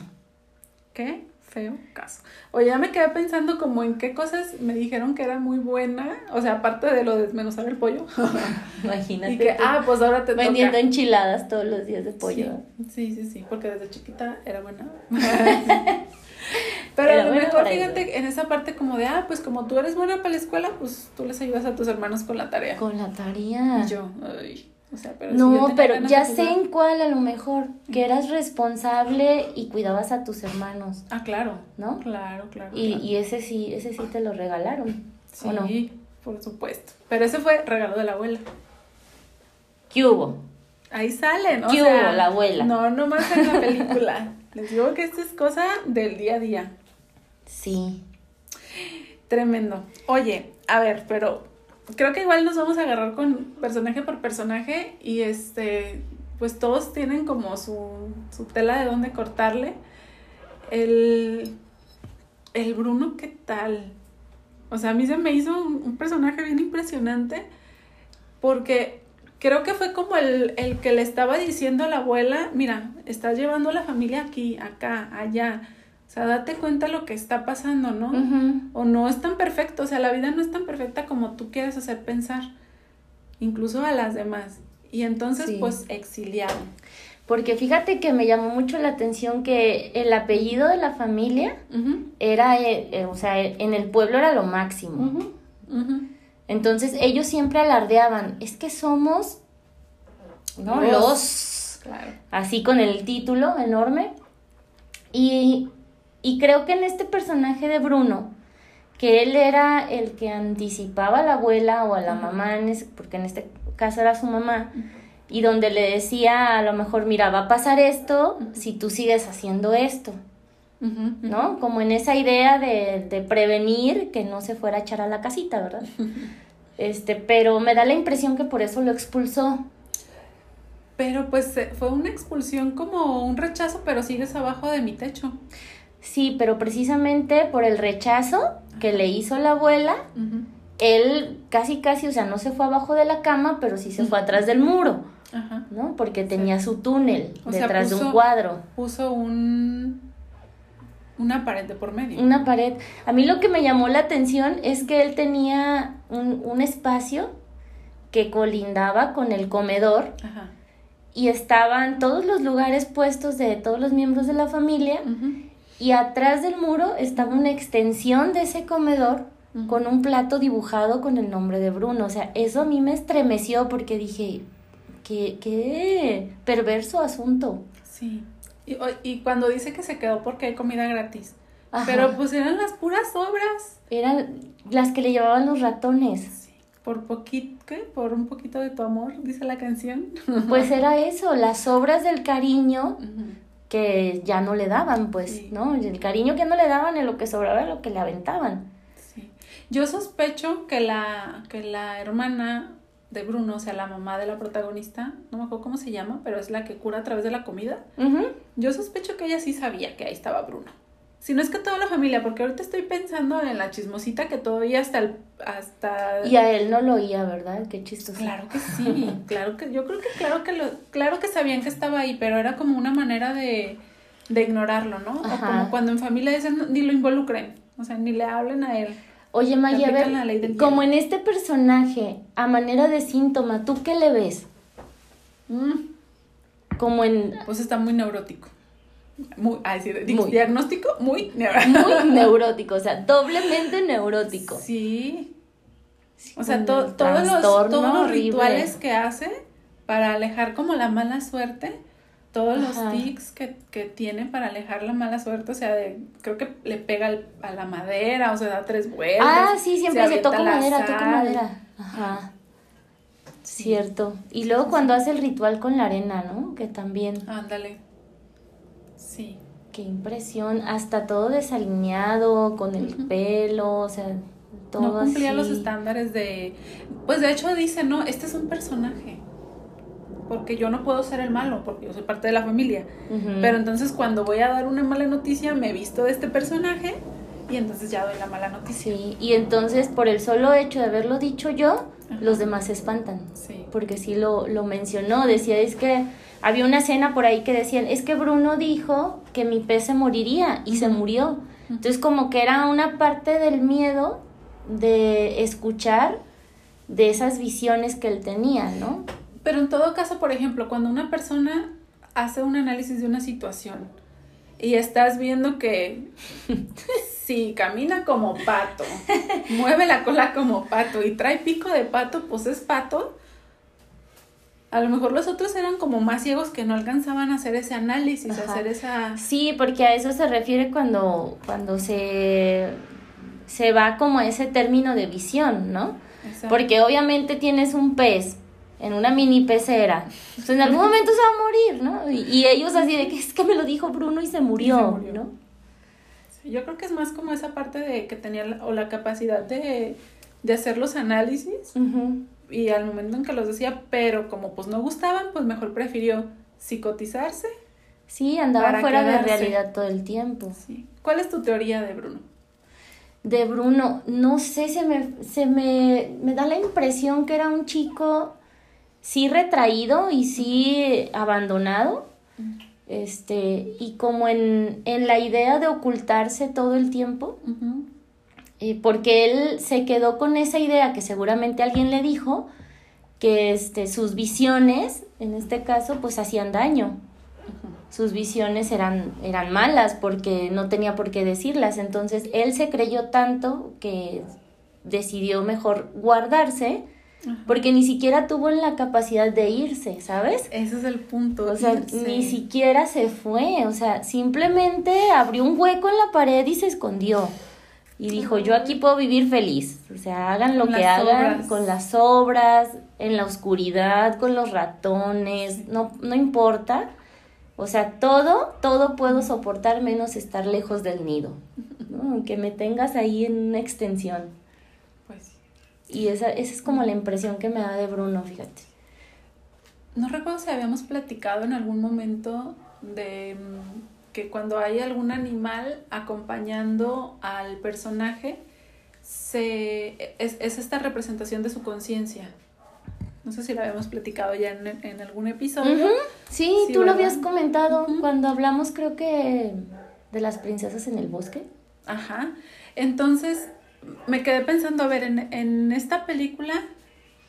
Qué feo caso. Oye, ya me quedé pensando como en qué cosas me dijeron que era muy buena. O sea, aparte de lo de desmenuzar el pollo. Imagínate. y que, tú ah, pues ahora te vendiendo toca. enchiladas todos los días de pollo. Sí, sí, sí, sí, porque desde chiquita era buena. Pero Era a lo mejor fíjate en esa parte como de, ah, pues como tú eres buena para la escuela, pues tú les ayudas a tus hermanos con la tarea. Con la tarea. Y yo, ay, o sea, pero si yo No, pero ya sé en cuál a lo mejor, que eras responsable y cuidabas a tus hermanos, Ah, claro. ¿no? Claro, claro. Y, claro. y ese sí, ese sí te lo regalaron, sí, ¿o no? por supuesto. Pero ese fue regalo de la abuela. ¿Qué hubo? Ahí salen, o ¿Qué sea, hubo, la abuela? No, nomás en la película. Les digo que esta es cosa del día a día. Sí. Tremendo. Oye, a ver, pero creo que igual nos vamos a agarrar con personaje por personaje y este, pues todos tienen como su, su tela de dónde cortarle. El, el Bruno, ¿qué tal? O sea, a mí se me hizo un, un personaje bien impresionante porque creo que fue como el, el que le estaba diciendo a la abuela, mira, estás llevando a la familia aquí, acá, allá. O sea, date cuenta lo que está pasando, ¿no? O no es tan perfecto, o sea, la vida no es tan perfecta como tú quieres hacer pensar, incluso a las demás. Y entonces, Sí. pues, exiliado. Porque fíjate que me llamó mucho la atención que el apellido de la familia era, eh, eh, o sea, en el pueblo era lo máximo. Entonces ellos siempre alardeaban, es que somos, ¿no? Los. Los, Claro. así con el título enorme. Y, y creo que en este personaje de Bruno, que él era el que anticipaba a la abuela o a la mamá, en ese- porque en este caso era su mamá, y donde le decía a lo mejor, mira, va a pasar esto si tú sigues haciendo esto. ¿no? Como en esa idea de, de prevenir que no se fuera a echar a la casita, ¿verdad? Este, pero me da la impresión que por eso lo expulsó. Pero pues eh, fue una expulsión como un rechazo, pero sigues abajo de mi techo. Sí, pero precisamente por el rechazo que le hizo la abuela, él casi casi, o sea, no se fue abajo de la cama, pero sí se fue atrás del muro. ¿no? Porque tenía su túnel O sea, detrás de un cuadro, Puso un una pared de por medio. una pared. A mí lo que me llamó la atención es que él tenía un, un espacio que colindaba con el comedor Ajá. y estaban todos los lugares puestos de todos los miembros de la familia Ujú. Y atrás del muro estaba una extensión de ese comedor con un plato dibujado con el nombre de Bruno. O sea, eso a mí me estremeció porque dije, qué, qué perverso asunto. Sí. Y, y cuando dice que se quedó porque hay comida gratis. Ajá. Pero pues eran las puras obras. Eran las que le llevaban los ratones. Sí. Por poquito, ¿qué? Por un poquito de tu amor, dice la canción. Pues era eso, las obras del cariño. Que ya no le daban, pues, Sí. ¿no? El cariño que no le daban en lo que sobraba era lo que le aventaban. Sí. Yo sospecho que la, que la hermana de Bruno, o sea, la mamá de la protagonista, no me acuerdo cómo se llama, pero es la que cura a través de la comida. Yo sospecho que ella sí sabía que ahí estaba Bruno. Si no es que toda la familia, porque ahorita estoy pensando en la chismosita que todavía hasta el, hasta Y a él no lo oía, ¿verdad? Qué chistoso. Claro que sí, claro que yo creo que claro que lo claro que sabían que estaba ahí, pero era como una manera de, de ignorarlo, ¿no? O como cuando en familia dicen "No, ni lo involucren, o sea, ni le hablen a él. Oye, Maya, a ver, como en este personaje, a manera de síntoma, ¿tú qué le ves? Como en Pues está muy neurótico. Muy, ay, sí, Muy. diagnóstico muy neurótico. muy neurótico, o sea, doblemente neurótico. Sí. O sea, to- todos los, todos los rituales que hace para alejar como la mala suerte, todos Ajá. los tics que, que tiene para alejar la mala suerte, o sea, de, creo que le pega al- a la madera, o se da tres vueltas. Ah, sí, siempre se avienta toca madera, toca madera. Ajá. Cierto. Y luego cuando hace el ritual con la arena, ¿no? Que también, Ándale. Qué impresión, hasta todo desalineado, con el pelo, o sea, todo no cumplía los estándares de... Pues de hecho dice, no, este es un personaje. Porque yo no puedo ser el malo, porque yo soy parte de la familia. Pero entonces cuando voy a dar una mala noticia, me visto de este personaje y entonces ya doy la mala noticia. Sí, y entonces por el solo hecho de haberlo dicho yo, Ajá. los demás se espantan. Sí. Porque sí lo, lo mencionó, decía, es que había una escena por ahí que decían, es que Bruno dijo que mi pez se moriría y se murió. Entonces como que era una parte del miedo de escuchar de esas visiones que él tenía, ¿no? Pero en todo caso, por ejemplo, cuando una persona hace un análisis de una situación y estás viendo que si camina como pato, mueve la cola como pato y trae pico de pato, pues es pato. A lo mejor los otros eran como más ciegos que no alcanzaban a hacer ese análisis, a hacer esa... Sí, porque a eso se refiere cuando, cuando se, se va como a ese término de visión, ¿no? Porque obviamente tienes un pez en una mini pecera. Pues en algún momento se va a morir, ¿no? Y, y ellos así de que es que me lo dijo Bruno y se murió, Y se murió. ¿no? Yo creo que es más como esa parte de que tenía la, o la capacidad de, de hacer los análisis y al momento en que los decía, pero como pues no gustaban, pues mejor prefirió psicotizarse. Sí, andaba fuera de realidad todo el tiempo. Sí. ¿Cuál es tu teoría de Bruno? De Bruno, no sé, se me, se me, me da la impresión que era un chico sí retraído y sí abandonado. Este, y como en, en la idea de ocultarse todo el tiempo, eh, porque él se quedó con esa idea que seguramente alguien le dijo, que este, sus visiones, en este caso, pues hacían daño. Sus visiones eran, eran malas porque no tenía por qué decirlas. Entonces él se creyó tanto que decidió mejor guardarse Ajá. porque ni siquiera tuvo la capacidad de irse, ¿sabes? Ese es el punto. O sea, irse. ni siquiera se fue, o sea, simplemente abrió un hueco en la pared y se escondió. Y dijo, yo aquí puedo vivir feliz. O sea, hagan lo Con que hagan obras. con las obras, en la oscuridad, con los ratones, no, no importa. O sea, todo, todo puedo soportar menos estar lejos del nido. ¿no? Aunque me tengas ahí en una extensión. Y esa, esa es como la impresión que me da de Bruno, fíjate. No recuerdo si habíamos platicado en algún momento de mm, que cuando hay algún animal acompañando al personaje, se, es, es esta representación de su conciencia. No sé si la habíamos platicado ya en, en algún episodio. Sí, Sí, tú lo habías comentado cuando hablamos, creo que de las princesas en el bosque. Ajá. Entonces, me quedé pensando, a ver, en, en esta película,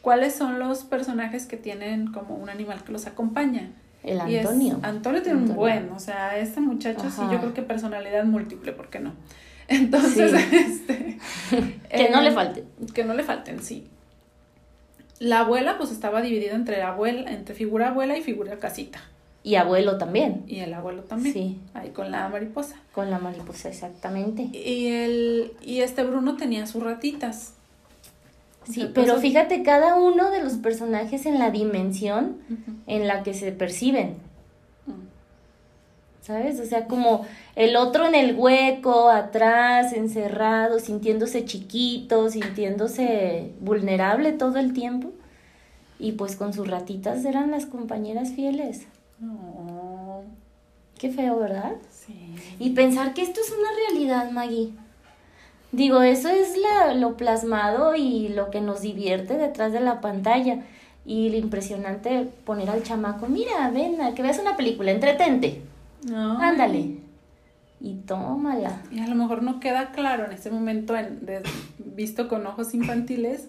¿cuáles son los personajes que tienen como un animal que los acompaña? El es- Antonio. Antonio tiene un buen, o sea, este muchacho sí, yo creo que personalidad múltiple, ¿por qué no? Entonces, Sí. este... Que no le falte. Que no le falten, sí. La abuela, pues estaba dividida entre abuela, entre figura abuela y figura casita. Y abuelo también. Y el abuelo también. Sí. Ahí con la mariposa. Con la mariposa, exactamente. Y el, y este Bruno tenía sus ratitas. Sí, Entonces- pero fíjate cada uno de los personajes en la dimensión en la que se perciben, Mm. ¿sabes? O sea, como el otro en el hueco, atrás, encerrado, sintiéndose chiquito, sintiéndose vulnerable todo el tiempo. Y pues con sus ratitas eran las compañeras fieles. No, Qué feo, ¿verdad? sí. Y pensar que esto es una realidad, Maggie. Digo, eso es la- lo plasmado y lo que nos divierte detrás de la pantalla. Y lo impresionante poner al chamaco, mira, ven, a que veas una película, entretente, No. ándale. Y tómala. Y a lo mejor no queda claro en ese momento en, de- visto con ojos infantiles,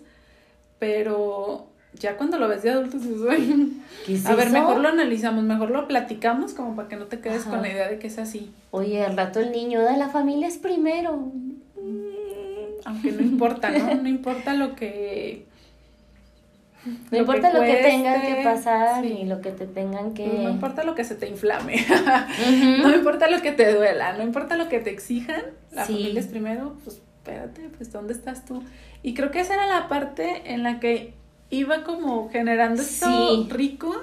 pero ya cuando lo ves de adultos dices, "Ay". ¿Qué es a ver, eso? mejor lo analizamos, mejor lo platicamos como para que no te quedes Ajá. con la idea de que es así. Oye, al rato el niño de la familia es primero. Aunque no importa, ¿no? No importa lo que... No importa lo que cueste, tenga que pasar sí. ni lo que te tengan que... No importa lo que se te inflame, no importa lo que te duela, no importa lo que te exijan, la Sí. familia es primero, pues espérate, pues ¿dónde estás tú? Y creo que esa era la parte en la que iba como generando esto Sí. rico.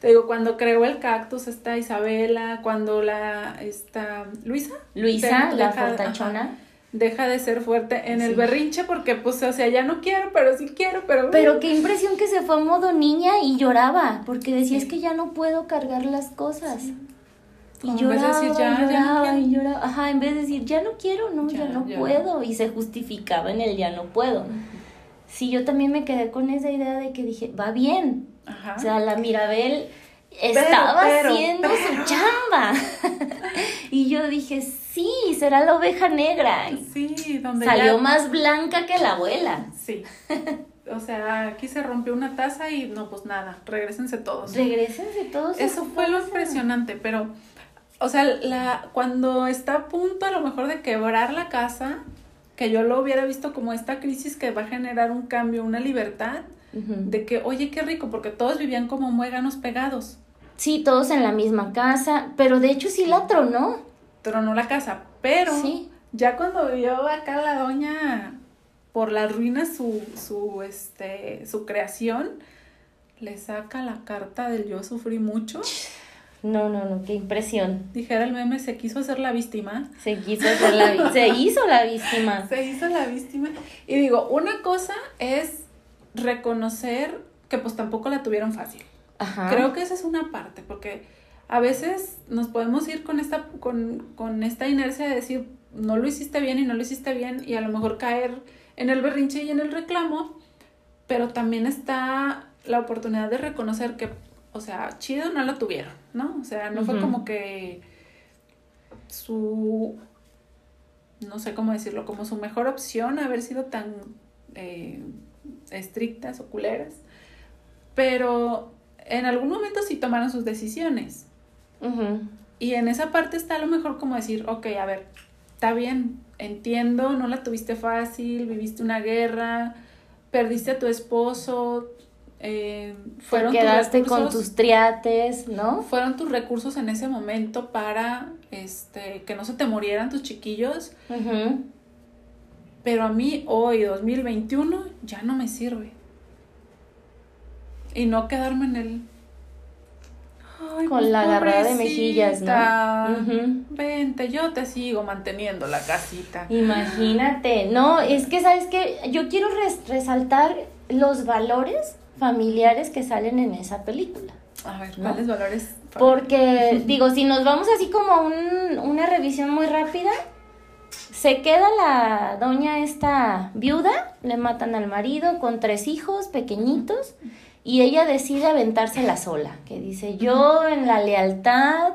Te digo, cuando creó el cactus está Isabela, cuando la, esta, Luisa. Luisa, la fortachona. deja de ser fuerte en el berrinche porque pues, o sea, ya no quiero, pero sí quiero, pero... Pero qué impresión que se fue a modo niña y lloraba, porque decía, es que ya no puedo cargar las cosas. Y lloraba, decir, ya, y ya no lloraba, y lloraba. Ajá, en vez de decir, ya no quiero, no, ya, Ya, no ya. puedo. Y se justificaba en el ya no puedo. Sí, yo también me quedé con esa idea de que dije, va bien. Ajá. O sea, la Mirabel estaba pero, haciendo pero. su chamba. y yo dije, sí, será la oveja negra. sí, donde Salió ya- más blanca que la abuela. Sí. O sea, aquí se rompió una taza y no, pues nada, regresense todos. Regrésense todos. Eso fue lo impresionante, pero, o sea, la, cuando está a punto a lo mejor de quebrar la casa, que yo lo hubiera visto como esta crisis que va a generar un cambio, una libertad, de que, oye, qué rico, porque todos vivían como muéganos pegados, Sí, todos en la misma casa, pero de hecho sí la tronó. tronó la casa, pero Sí. ya cuando vio acá la doña por las ruinas su, su, este, su creación, le saca la carta del yo sufrí mucho. No, no, no, qué impresión. Dijera el meme, se quiso hacer la víctima. Se quiso hacer la se hizo la víctima. Se hizo la víctima. Y digo, una cosa es reconocer que pues tampoco la tuvieron fácil. Ajá. Creo que esa es una parte, porque a veces nos podemos ir con esta, con, con esta inercia de decir, no lo hiciste bien y no lo hiciste bien, y a lo mejor caer en el berrinche y en el reclamo, pero también está la oportunidad de reconocer que, o sea, chido no lo tuvieron, ¿no? O sea, no fue como que su, no sé cómo decirlo, como su mejor opción haber sido tan eh, estrictas o culeras, pero en algún momento sí tomaron sus decisiones. Y en esa parte está a lo mejor como decir, ok, a ver, está bien, entiendo, no la tuviste fácil, viviste una guerra, perdiste a tu esposo, eh, fueron Te tus quedaste con tus triates, ¿no? fueron tus recursos en ese momento para este que no se te murieran tus chiquillos, pero a mí hoy 2021 ya no me sirve. Y no quedarme en el Ay, Con pues, la agarrada de mejillas, ¿no? Vente, yo te sigo manteniendo la casita. Imagínate, no, es que sabes que yo quiero res- resaltar los valores familiares que salen en esa película. A ver, ¿No? ¿cuáles valores? Porque, digo, si nos vamos así como a un- una revisión muy rápida, se queda la doña esta viuda, le matan al marido con tres hijos pequeñitos y ella decide aventársela sola, que dice, yo en la lealtad,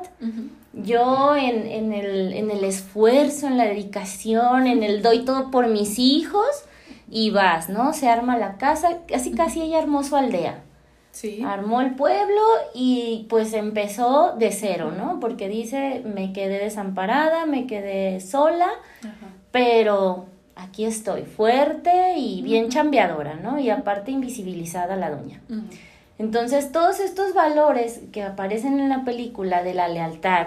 yo en, en el, en el esfuerzo, en la dedicación, en el doy todo por mis hijos, y vas, ¿no? Se arma la casa, casi casi ella armó su aldea. Sí. Armó el pueblo y pues empezó de cero, ¿no? Porque dice, me quedé desamparada, me quedé sola, Ajá. pero aquí estoy, fuerte y bien chambeadora, ¿no? Y aparte invisibilizada la doña. Entonces, todos estos valores que aparecen en la película de la lealtad,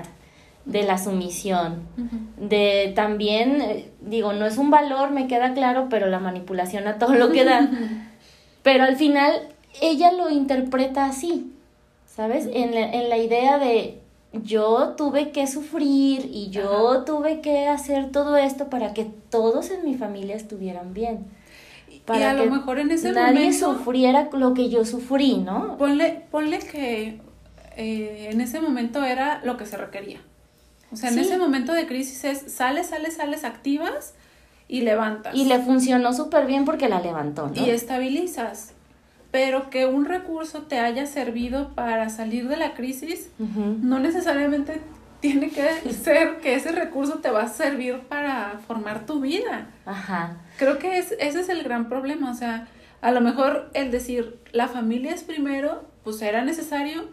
de la sumisión, de también, eh, digo, no es un valor, me queda claro, pero la manipulación a todo lo que da. Pero al final ella lo interpreta así, ¿sabes? En la, en la idea de yo tuve que sufrir y yo tuve que hacer todo esto para que todos en mi familia estuvieran bien. Y Para a lo que mejor en ese nadie momento. sufriera lo que yo sufrí, ¿no? Ponle, ponle que eh, en ese momento era lo que se requería. O sea, en ese momento de crisis es sales, sales, sales, activas y levantas. Y le funcionó súper bien porque la levantó, ¿no? y estabilizas. Pero que un recurso te haya servido para salir de la crisis, no necesariamente tiene que ser que ese recurso te va a servir para formar tu vida. Ajá. Creo que es, ese es el gran problema. O sea, a lo mejor el decir la familia es primero, pues era necesario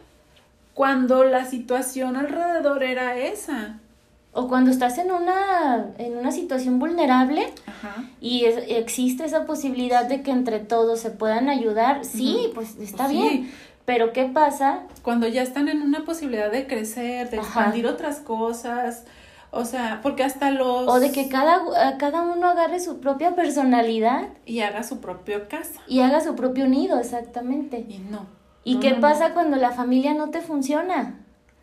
cuando la situación alrededor era esa. O cuando estás en una, en una situación vulnerable Ajá. y es- existe esa posibilidad de que entre todos se puedan ayudar, sí, Ujú. pues está bien. Pero ¿qué pasa? Cuando ya están en una posibilidad de crecer, de Ajá. expandir otras cosas. O sea, porque hasta los... O de que cada, cada uno agarre su propia personalidad Y haga su propio casa. y haga su propio nido, exactamente. Y no. ¿Y No, qué no, no. pasa cuando la familia no te funciona?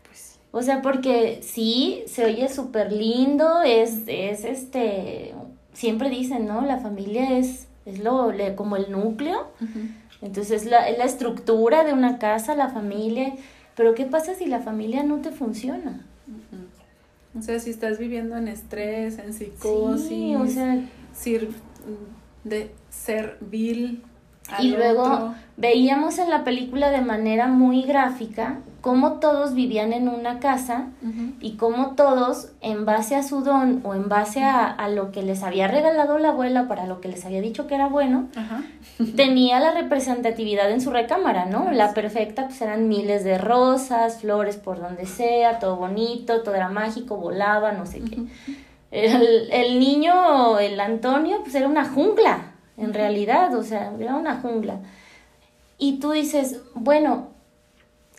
Pues. O sea, porque sí, se oye súper lindo, es, es este, siempre dicen, ¿no? La familia es, es lo, le- como el núcleo, entonces es la, es la estructura de una casa, la familia, pero ¿qué pasa si la familia no te funciona? O sea, si estás viviendo en estrés, en psicosis, Sí, o sea, sir- de ser vil. Al y luego otro. veíamos en la película de manera muy gráfica cómo todos vivían en una casa y cómo todos, en base a su don o en base a, a lo que les había regalado la abuela para lo que les había dicho que era bueno, tenía la representatividad en su recámara, ¿no? La perfecta, pues eran miles de rosas, flores por donde sea, todo bonito, todo era mágico, volaba, no sé qué. El, el niño, el Antonio, pues era una jungla, en realidad, o sea, era una jungla. Y tú dices, bueno,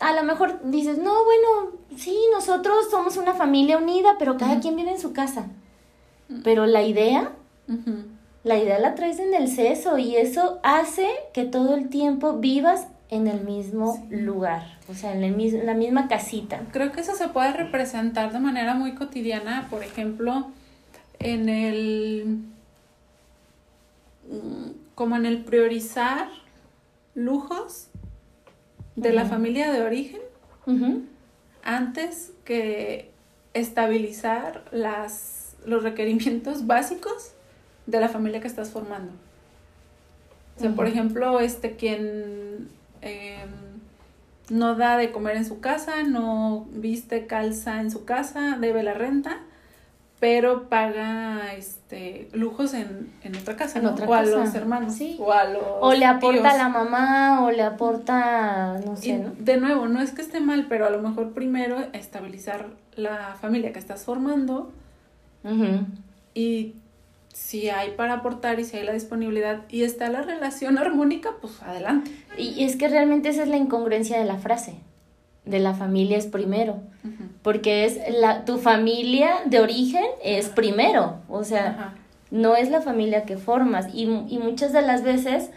a lo mejor dices, no, bueno, sí, nosotros somos una familia unida, pero cada quien vive en su casa. Pero la idea la idea la traes en el seso y eso hace que todo el tiempo vivas en el mismo lugar, o sea, en, el mis- en la misma casita. Creo que eso se puede representar de manera muy cotidiana, por ejemplo, en el como en el priorizar lujos de la familia de origen antes que estabilizar las los requerimientos básicos de la familia que estás formando. O sea, por ejemplo, este quien em, no da de comer en su casa, no viste, calza en su casa, debe la renta, pero paga este lujos en, en otra casa, En ¿no? otra o a los hermanos, sí. o a los O le aporta tíos. a la mamá, o le aporta, no Y sé, ¿no? de nuevo, no es que esté mal, pero a lo mejor primero estabilizar la familia que estás formando y si hay para aportar y si hay la disponibilidad y está la relación armónica, pues adelante. Y es que realmente esa es la incongruencia de la frase, de la familia es primero, Porque es la, tu familia de origen es primero, o sea, no es la familia que formas. Y, y muchas de las veces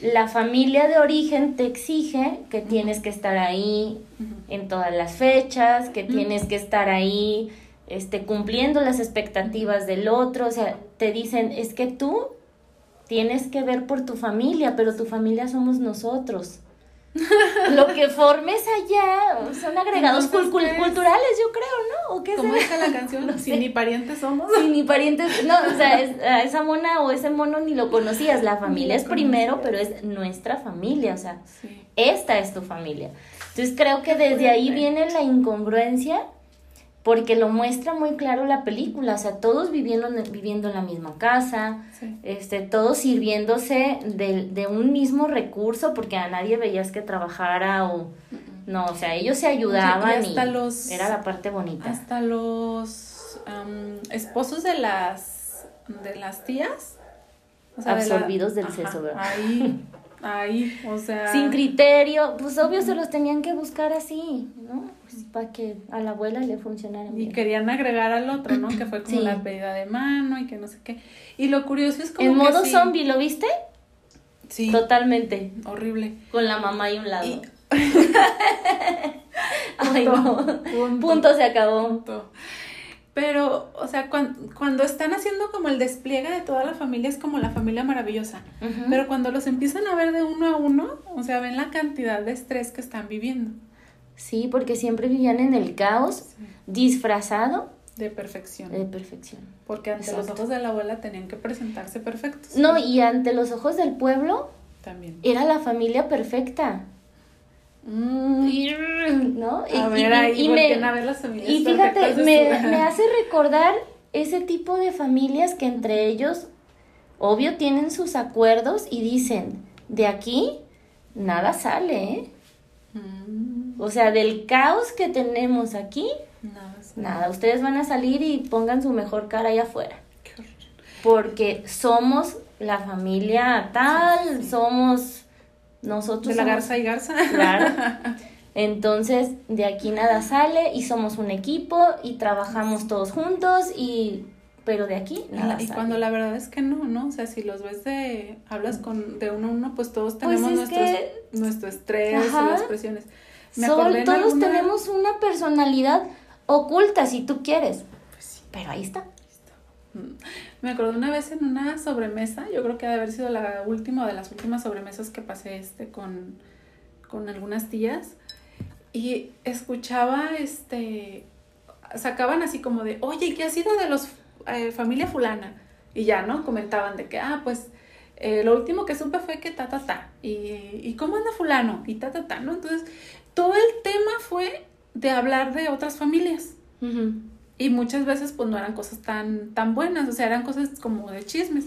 la familia de origen te exige que tienes que estar ahí en todas las fechas, que tienes que estar ahí este, cumpliendo las expectativas del otro, o sea, te dicen, es que tú tienes que ver por tu familia, pero tu familia somos nosotros. Lo que formes allá son agregados culturales, yo creo, ¿no? ¿O qué ¿Cómo dice la canción? No Si sé. ni parientes somos. Sí, ni parientes, no, o sea, es- a esa mona o ese mono ni lo conocías, la familia Ni es primero, pero es nuestra familia, o sea, Sí. esta es tu familia. Entonces creo que desde ahí viene la incongruencia porque lo muestra muy claro la película, o sea, todos viviendo, viviendo en la misma casa, este, todos sirviéndose de, de, un mismo recurso, porque a nadie veías que trabajara o... No, o sea, ellos se ayudaban y, hasta los, era la parte bonita. Hasta los esposos de las, de las tías. Absorbidos del seso, ¿verdad? Ahí, ahí, o sea... Sin criterio, pues obvio se los tenían que buscar así, ¿no? Pues, para que a la abuela le funcionara bien. Y querían agregar al otro, ¿no? Que fue como la pedida de mano y que no sé qué. Y lo curioso es como En modo zombie, ¿lo viste? Sí. Totalmente. Horrible. Con la mamá ahí a un lado. Ay, no. Punto. se acabó. Pero, o sea, cuando, están haciendo como el despliegue de toda la familia, es como la familia maravillosa. Pero cuando los empiezan a ver de uno a uno, o sea, ven la cantidad de estrés que están viviendo. Sí, porque siempre vivían en el caos, disfrazado. De perfección. De perfección. Porque ante los ojos de la abuela tenían que presentarse perfectos. No, y ante los ojos del pueblo. También. Era la familia perfecta. Mm. ¿No? A ver, ahí, y, me, a ver las familias y fíjate, me, me hace recordar ese tipo de familias que entre ellos, obvio, tienen sus acuerdos y dicen, de aquí nada sale, ¿eh? Mm. O sea, del caos que tenemos aquí, nada, nada. Ustedes van a salir y pongan su mejor cara allá afuera. Porque somos la familia tal, somos nosotros. De la garza y garza. Claro. Entonces, de aquí nada sale y somos un equipo y trabajamos todos juntos y pero de aquí nada y, cuando la verdad es que no, ¿no? O sea, si los ves de hablas con de uno a uno, pues todos pues tenemos nuestro estrés y las presiones. Me todos tenemos una personalidad oculta si tú quieres. Pues sí. Pero ahí está. Mm. Me acuerdo una vez en una sobremesa, yo creo que ha de haber sido la última de las últimas sobremesas que pasé este con, con algunas tías y escuchaba este sacaban así como de, "Oye, ¿qué ha sido de los eh, familia fulana?" Y ya, ¿no? Comentaban de que, "Ah, pues eh, lo último que supe fue que ta ta ta y, y cómo anda fulano y ta ta ta, ¿no?" Entonces, todo el tema fue de hablar de otras familias. Y muchas veces pues no eran cosas tan, tan buenas, o sea, eran cosas como de chismes.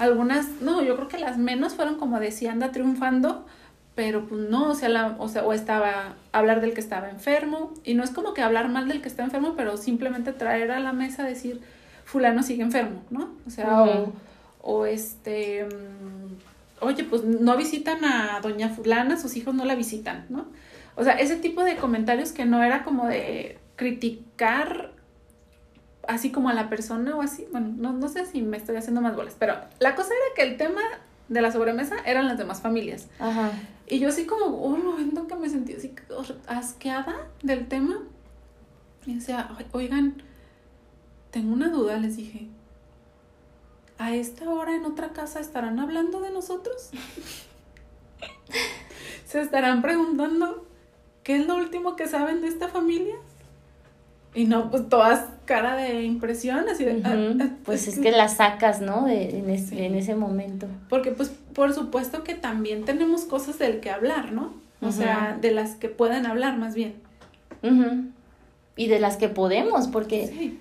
Algunas, no, yo creo que las menos fueron como de si anda triunfando, pero pues no, o sea, la, o sea, o estaba hablar del que estaba enfermo, y no es como que hablar mal del que está enfermo, pero simplemente traer a la mesa decir, fulano sigue enfermo, ¿no? O sea, o, o, este, mm, oye, pues no visitan a doña fulana, sus hijos no la visitan, ¿no? O sea, ese tipo de comentarios que no era como de criticar así como a la persona o así. Bueno, no, no sé si me estoy haciendo más bolas, pero la cosa era que el tema de la sobremesa eran las demás familias. Ajá. Y yo así como, un momento que me sentí así asqueada del tema. Y decía, oigan, tengo una duda, les dije. ¿A esta hora en otra casa estarán hablando de nosotros? ¿Se estarán preguntando qué es lo último que saben de esta familia? Y no, pues todas cara de impresión, así de... Ah, ah, pues es que la sacas, ¿no? De, en, ese momento. Porque pues por supuesto que también tenemos cosas del que hablar, ¿no? O sea, de las que pueden hablar más bien. Y de las que podemos, porque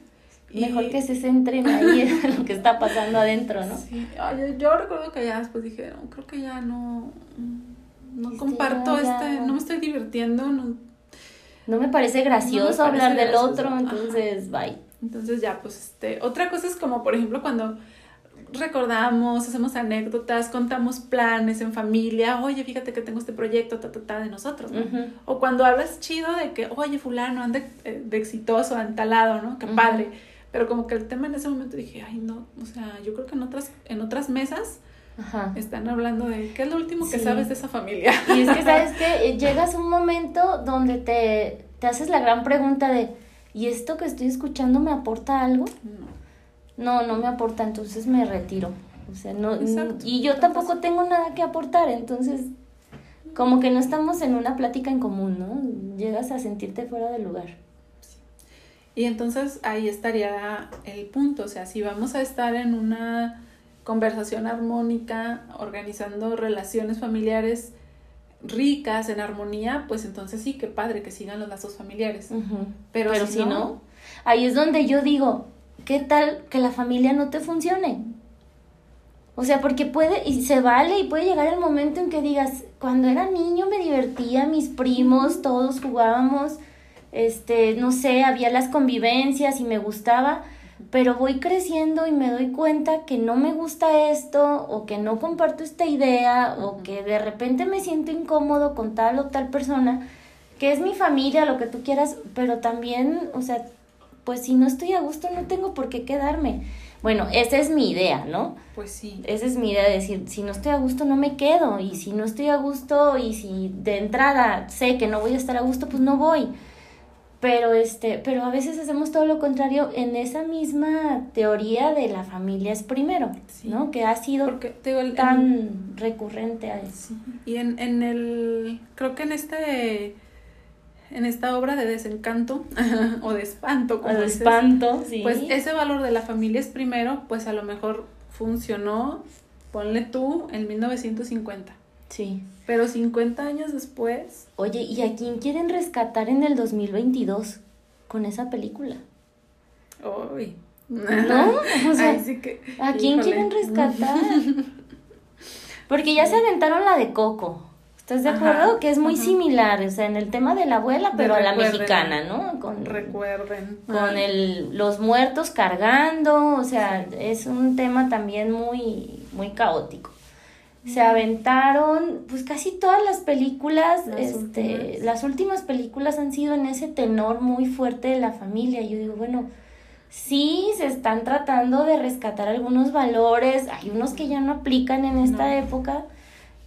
mejor que se centren ahí en lo que está pasando adentro, ¿no? Sí, yo, recuerdo que ya después dije, creo que ya no, no este, comparto este, no me estoy divirtiendo, no no me parece gracioso hablar del otro, entonces, bye. Entonces ya, pues, este, otra cosa es como, por ejemplo, cuando recordamos, hacemos anécdotas, contamos planes en familia, oye, fíjate que tengo este proyecto, ta, ta, ta, de nosotros, ¿no? O cuando hablas chido de que, oye, fulano, anda eh, de, exitoso, antalado, ¿no? Qué padre. Pero como que el tema en ese momento dije, ay, no, o sea, yo creo que en otras, en otras mesas están hablando de qué es lo último que sabes de esa familia. Y es que, ¿sabes que Llegas a un momento donde te, te haces la gran pregunta de, ¿y esto que estoy escuchando me aporta algo? No. No, me aporta, entonces me retiro. O sea, no, y yo tampoco tengo nada que aportar, entonces como que no estamos en una plática en común, ¿no? Llegas a sentirte fuera de lugar. Y entonces ahí estaría el punto, o sea, si vamos a estar en una conversación armónica, organizando relaciones familiares ricas, en armonía, pues entonces sí, qué padre que sigan los lazos familiares. Pero, si, no, ahí es donde yo digo, ¿qué tal que la familia no te funcione? O sea, porque puede, y se vale, y puede llegar el momento en que digas, cuando era niño me divertía, mis primos, todos jugábamos, este, no sé, había las convivencias y me gustaba, pero voy creciendo y me doy cuenta que no me gusta esto o que no comparto esta idea o que de repente me siento incómodo con tal o tal persona, que es mi familia, lo que tú quieras, pero también, o sea, pues si no estoy a gusto no tengo por qué quedarme. Bueno, esa es mi idea, ¿no? Pues sí. Esa es mi idea de decir, si no estoy a gusto no me quedo y si no estoy a gusto y si de entrada sé que no voy a estar a gusto, pues no voy pero este pero a veces hacemos todo lo contrario en esa misma teoría de la familia es primero no que ha sido tan recurrente a eso. Y en, en el creo que en este en esta obra de desencanto o de espanto como o de espanto sí. pues ese valor de la familia es primero pues a lo mejor funcionó ponle tú en 1950 sí pero 50 años después. Oye, ¿y a quién quieren rescatar en el 2022 con esa película? Uy. ¿No? O sea, ¿a quién quieren rescatar? Porque ya se aventaron la de Coco. ¿Estás de acuerdo? que es muy similar, o sea, en el tema de la abuela, pero a la mexicana, ¿no? Con, recuerden. Con el, los muertos cargando, o sea, es un tema también muy, muy caótico se aventaron, pues casi todas las películas, las este, últimas. las últimas películas han sido en ese tenor muy fuerte de la familia. Yo digo, bueno, sí se están tratando de rescatar algunos valores, hay unos que ya no aplican en esta época,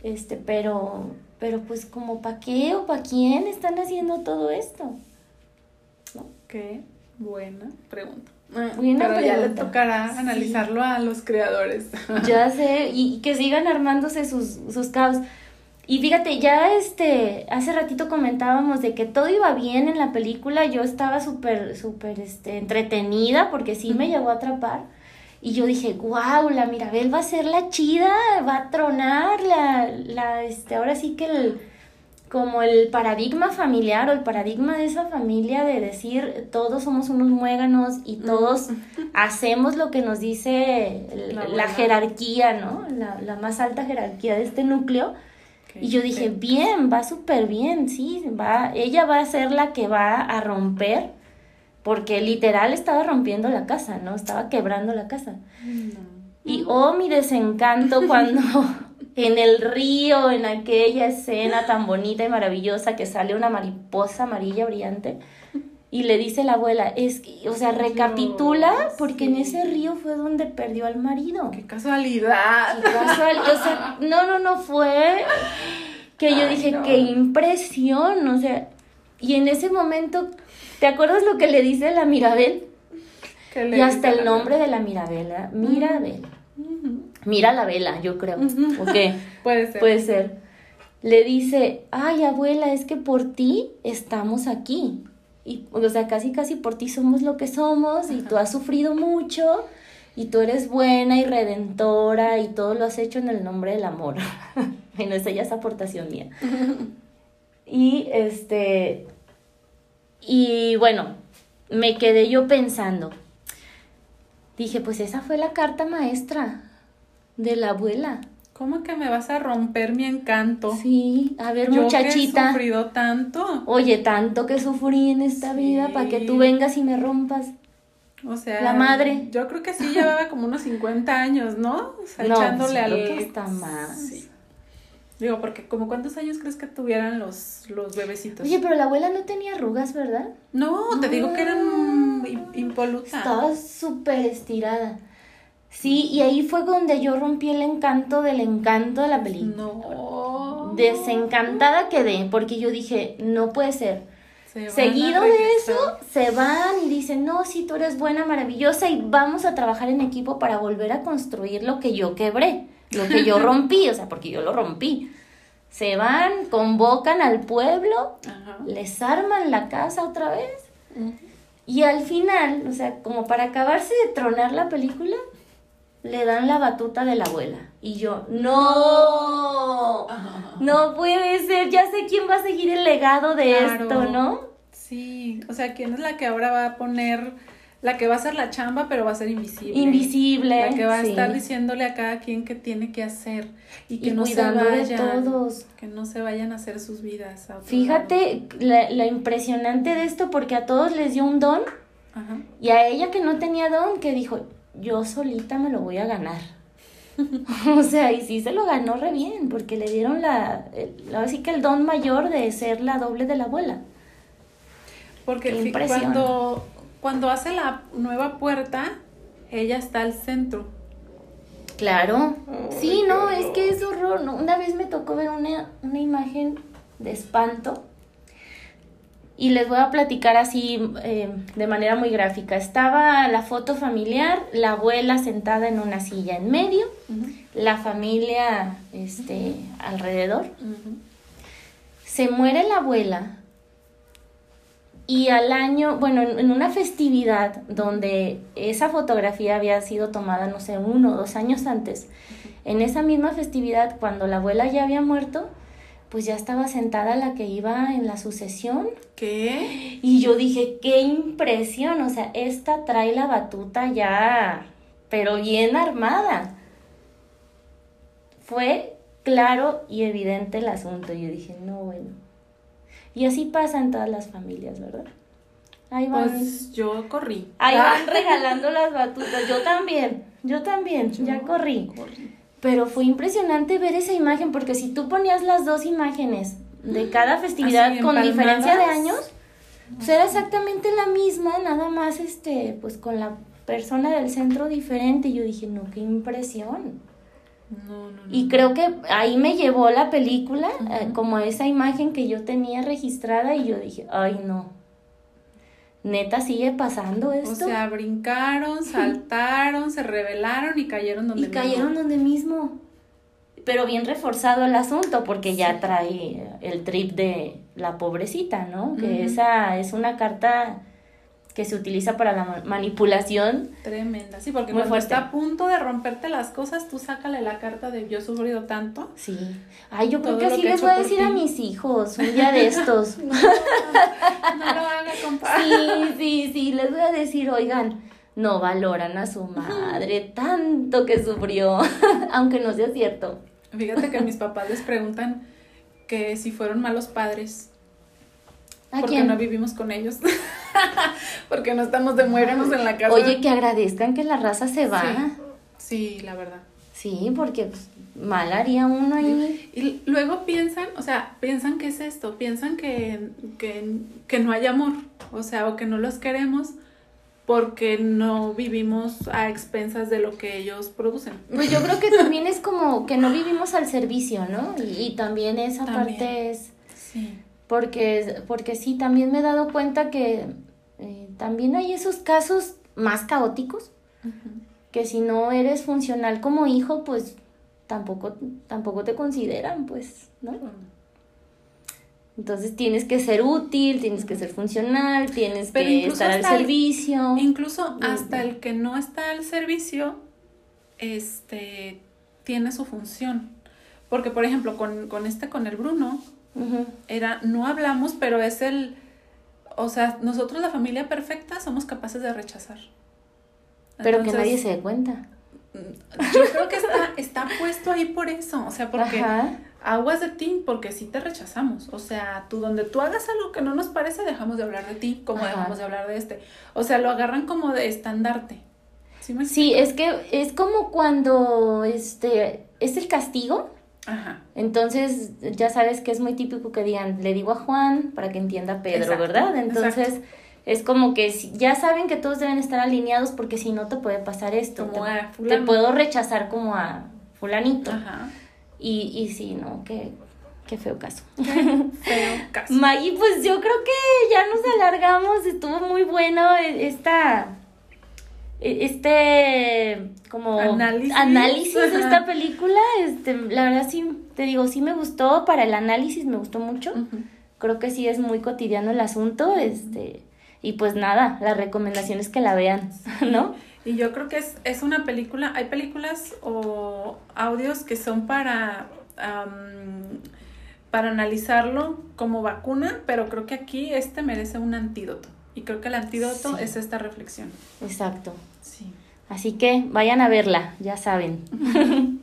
este, pero, pero pues como para qué o para quién están haciendo todo esto. ¿No? Qué buena pregunta. Ah, pero ya le tocará analizarlo a los creadores. Ya sé, y, que sigan armándose sus, sus caos. Y fíjate, ya este, hace ratito comentábamos de que todo iba bien en la película, yo estaba súper, súper, este, entretenida porque sí me llegó a atrapar. Y yo dije, wow, la Mirabel va a ser la chida, va a tronar, la, la, este, ahora sí que el, como el paradigma familiar o el paradigma de esa familia de decir todos somos unos muéganos y todos hacemos lo que nos dice la, jerarquía, ¿no? La, la, más alta jerarquía de este núcleo. y yo dije, bien, va súper bien, sí, va, ella va a ser la que va a romper, porque literal estaba rompiendo la casa, ¿no? Estaba quebrando la casa. Y oh, mi desencanto cuando en el río, en aquella escena tan bonita y maravillosa que sale una mariposa amarilla brillante y le dice la abuela, es que, o sea, recapitula porque en ese río fue donde perdió al marido. Qué casualidad. Qué casualidad. O sea, no, no, no fue que yo dije, qué impresión, o sea, y en ese momento, ¿te acuerdas lo que le dice la Mirabel? Y hasta el nombre de la Mirabela, Mirabel. Mira la vela, yo creo. ¿O qué? Puede ser. Puede ser. Le dice, ay abuela, es que por ti estamos aquí. Y, o sea, casi, casi por ti somos lo que somos y tú has sufrido mucho y tú eres buena y redentora y todo lo has hecho en el nombre del amor. bueno, esa ya es aportación mía. y este, y bueno, me quedé yo pensando. Dije, pues esa fue la carta maestra de la abuela. ¿Cómo que me vas a romper mi encanto? Sí, a ver, muchachita. Que he sufrido tanto. Oye, tanto que sufrí en esta vida para que tú vengas y me rompas. O sea, la madre. Yo creo que sí llevaba como unos 50 años, ¿no? O sea, no, echándole al. que está más. Sí. Digo, porque como cuántos años crees que tuvieran los, los bebecitos. Oye, pero la abuela no tenía arrugas, ¿verdad? No, te digo que eran impolutas. Estaba súper estirada. Sí, y ahí fue donde yo rompí el encanto del encanto de la película. No. Desencantada quedé, porque yo dije, no puede ser. Seguido de eso, se van y dicen, no, sí, tú eres buena, maravillosa, y vamos a trabajar en equipo para volver a construir lo que yo quebré, lo que yo rompí, o sea, porque yo lo rompí. Se van, convocan al pueblo, les arman la casa otra vez, y al final, o sea, como para acabarse de tronar la película, le dan la batuta de la abuela. Y yo, no, no puede ser, ya sé quién va a seguir el legado de esto, ¿no? Sí, o sea, ¿quién es la que ahora va a poner, la que va a hacer la chamba, pero va a ser invisible? Invisible. La que va a sí. estar diciéndole a cada quien qué tiene que hacer y que Y no se vayan, todos. que no se vayan a hacer sus vidas. Fíjate la, la impresionante de esto porque a todos les dio un don. Ajá. y a ella que no tenía don que dijo, yo solita me lo voy a ganar. o sea, y sí se lo ganó re bien porque le dieron la, ahora sí que el don mayor de ser la doble de la abuela. Porque cuando, cuando hace la nueva puerta, ella está al centro. Claro. Sí, no, es que es horror. ¿no? Una vez me tocó ver una, una imagen de espanto. Y les voy a platicar así eh, de manera muy gráfica. Estaba la foto familiar, la abuela sentada en una silla en medio, la familia este, alrededor. Se muere la abuela y al año, bueno, en, en una festividad donde esa fotografía había sido tomada, no sé, uno o dos años antes, en esa misma festividad, cuando la abuela ya había muerto, pues ya estaba sentada la que iba en la sucesión. ¿Qué? Y yo dije, qué impresión, o sea, esta trae la batuta ya, pero bien armada. Fue claro y evidente el asunto. Yo dije, no, bueno. Y así pasa en todas las familias, ¿verdad? Ahí van, Pues yo corrí. ahí van regalando las batutas. Yo también, yo también, ya corrí. Corrí. Pero fue impresionante ver esa imagen, porque si tú ponías las dos imágenes de cada festividad Así, con diferencia de años, pues era exactamente la misma, nada más este, pues con la persona del centro diferente. Y yo dije, no, qué impresión. No, no, no. Y creo que ahí me llevó la película, eh, como esa imagen que yo tenía registrada, y yo dije, ay no. Neta, sigue pasando O esto. sea, brincaron, saltaron, se rebelaron y cayeron donde y cayeron donde mismo. Pero bien reforzado el asunto, porque ya trae el trip de la pobrecita, ¿no? Que esa es una carta que se utiliza para la ma- manipulación. Tremenda, sí, porque Muy cuando fuerte. está a punto de romperte las cosas, tú sácale la carta de yo he sufrido tanto. Sí. Ay, yo creo que así les voy a decir a mis hijos un día de estos. No, no lo haga, compa. Sí, sí, sí, les voy a decir, oigan, no valoran a su madre tanto que sufrió, aunque no sea cierto. Fíjate que mis papás les preguntan que si fueron malos padres, ¿A porque quién? no vivimos con ellos, porque no estamos de muérenos en la casa. Oye, que agradezcan que la raza se va. Sí, sí, la verdad. Sí, porque pues, mal haría uno ahí. Y luego piensan, o sea, piensan que es esto, piensan que, que, que no hay amor, o sea, o que no los queremos porque no vivimos a expensas de lo que ellos producen. Pues yo creo que también es como que no vivimos al servicio, ¿no? Y, y también esa También. parte es... Sí. Porque, porque sí, también me he dado cuenta que eh, también hay esos casos más caóticos, que si no eres funcional como hijo, pues tampoco, tampoco te consideran, pues, ¿no? Entonces tienes que ser útil, tienes que ser funcional, tienes Pero que estar al el- servicio. Incluso hasta el que no está al servicio, este, tiene su función. Porque, por ejemplo, con, con este, con el Bruno, Era, no hablamos, pero es el, o sea, nosotros la familia perfecta somos capaces de rechazar. Pero que nadie se dé cuenta. Yo creo que está, está puesto ahí por eso, o sea, porque Ajá. aguas de ti, porque sí te rechazamos, o sea, tú donde tú hagas algo que no nos parece, dejamos de hablar de ti, como Ajá. dejamos de hablar de este, o sea, lo agarran como de estandarte. ¿Sí Sí, es que es como cuando este es el castigo. Ajá. Entonces, ya sabes que es muy típico que digan, le digo a Juan para que entienda a Pedro, Exacto, ¿verdad? Entonces, exacto. es como que ya saben que todos deben estar alineados porque si no te puede pasar esto. Como te, a te fulano. puedo rechazar como a fulanito. Ajá. Y, y sí, ¿no? Qué, qué feo caso. Feo caso. Maggie, pues yo creo que ya nos alargamos, estuvo muy bueno eh, esta este como Análisis. análisis de esta película, este la verdad sí te digo, sí me gustó para el análisis, me gustó mucho. Creo que sí es muy cotidiano el asunto, este y pues nada, la recomendación es que la vean, ¿no? Y yo creo que es, es una película, hay películas o audios que son para para analizarlo como vacuna, pero creo que aquí este merece un antídoto. Y creo que el antídoto Sí. es esta reflexión. Exacto. Sí. Así que vayan a verla, ya saben.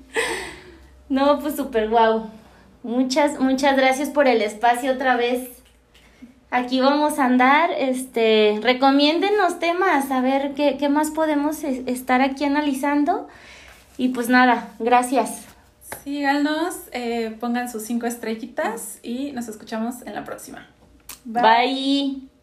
no, pues súper guau. Muchas, muchas gracias por el espacio otra vez. Aquí vamos a andar, este, recomiéndenos temas, a ver qué, qué más podemos es- estar aquí analizando. Y pues nada, gracias. Síganos, eh, pongan sus cinco estrellitas y nos escuchamos en la próxima. Bye.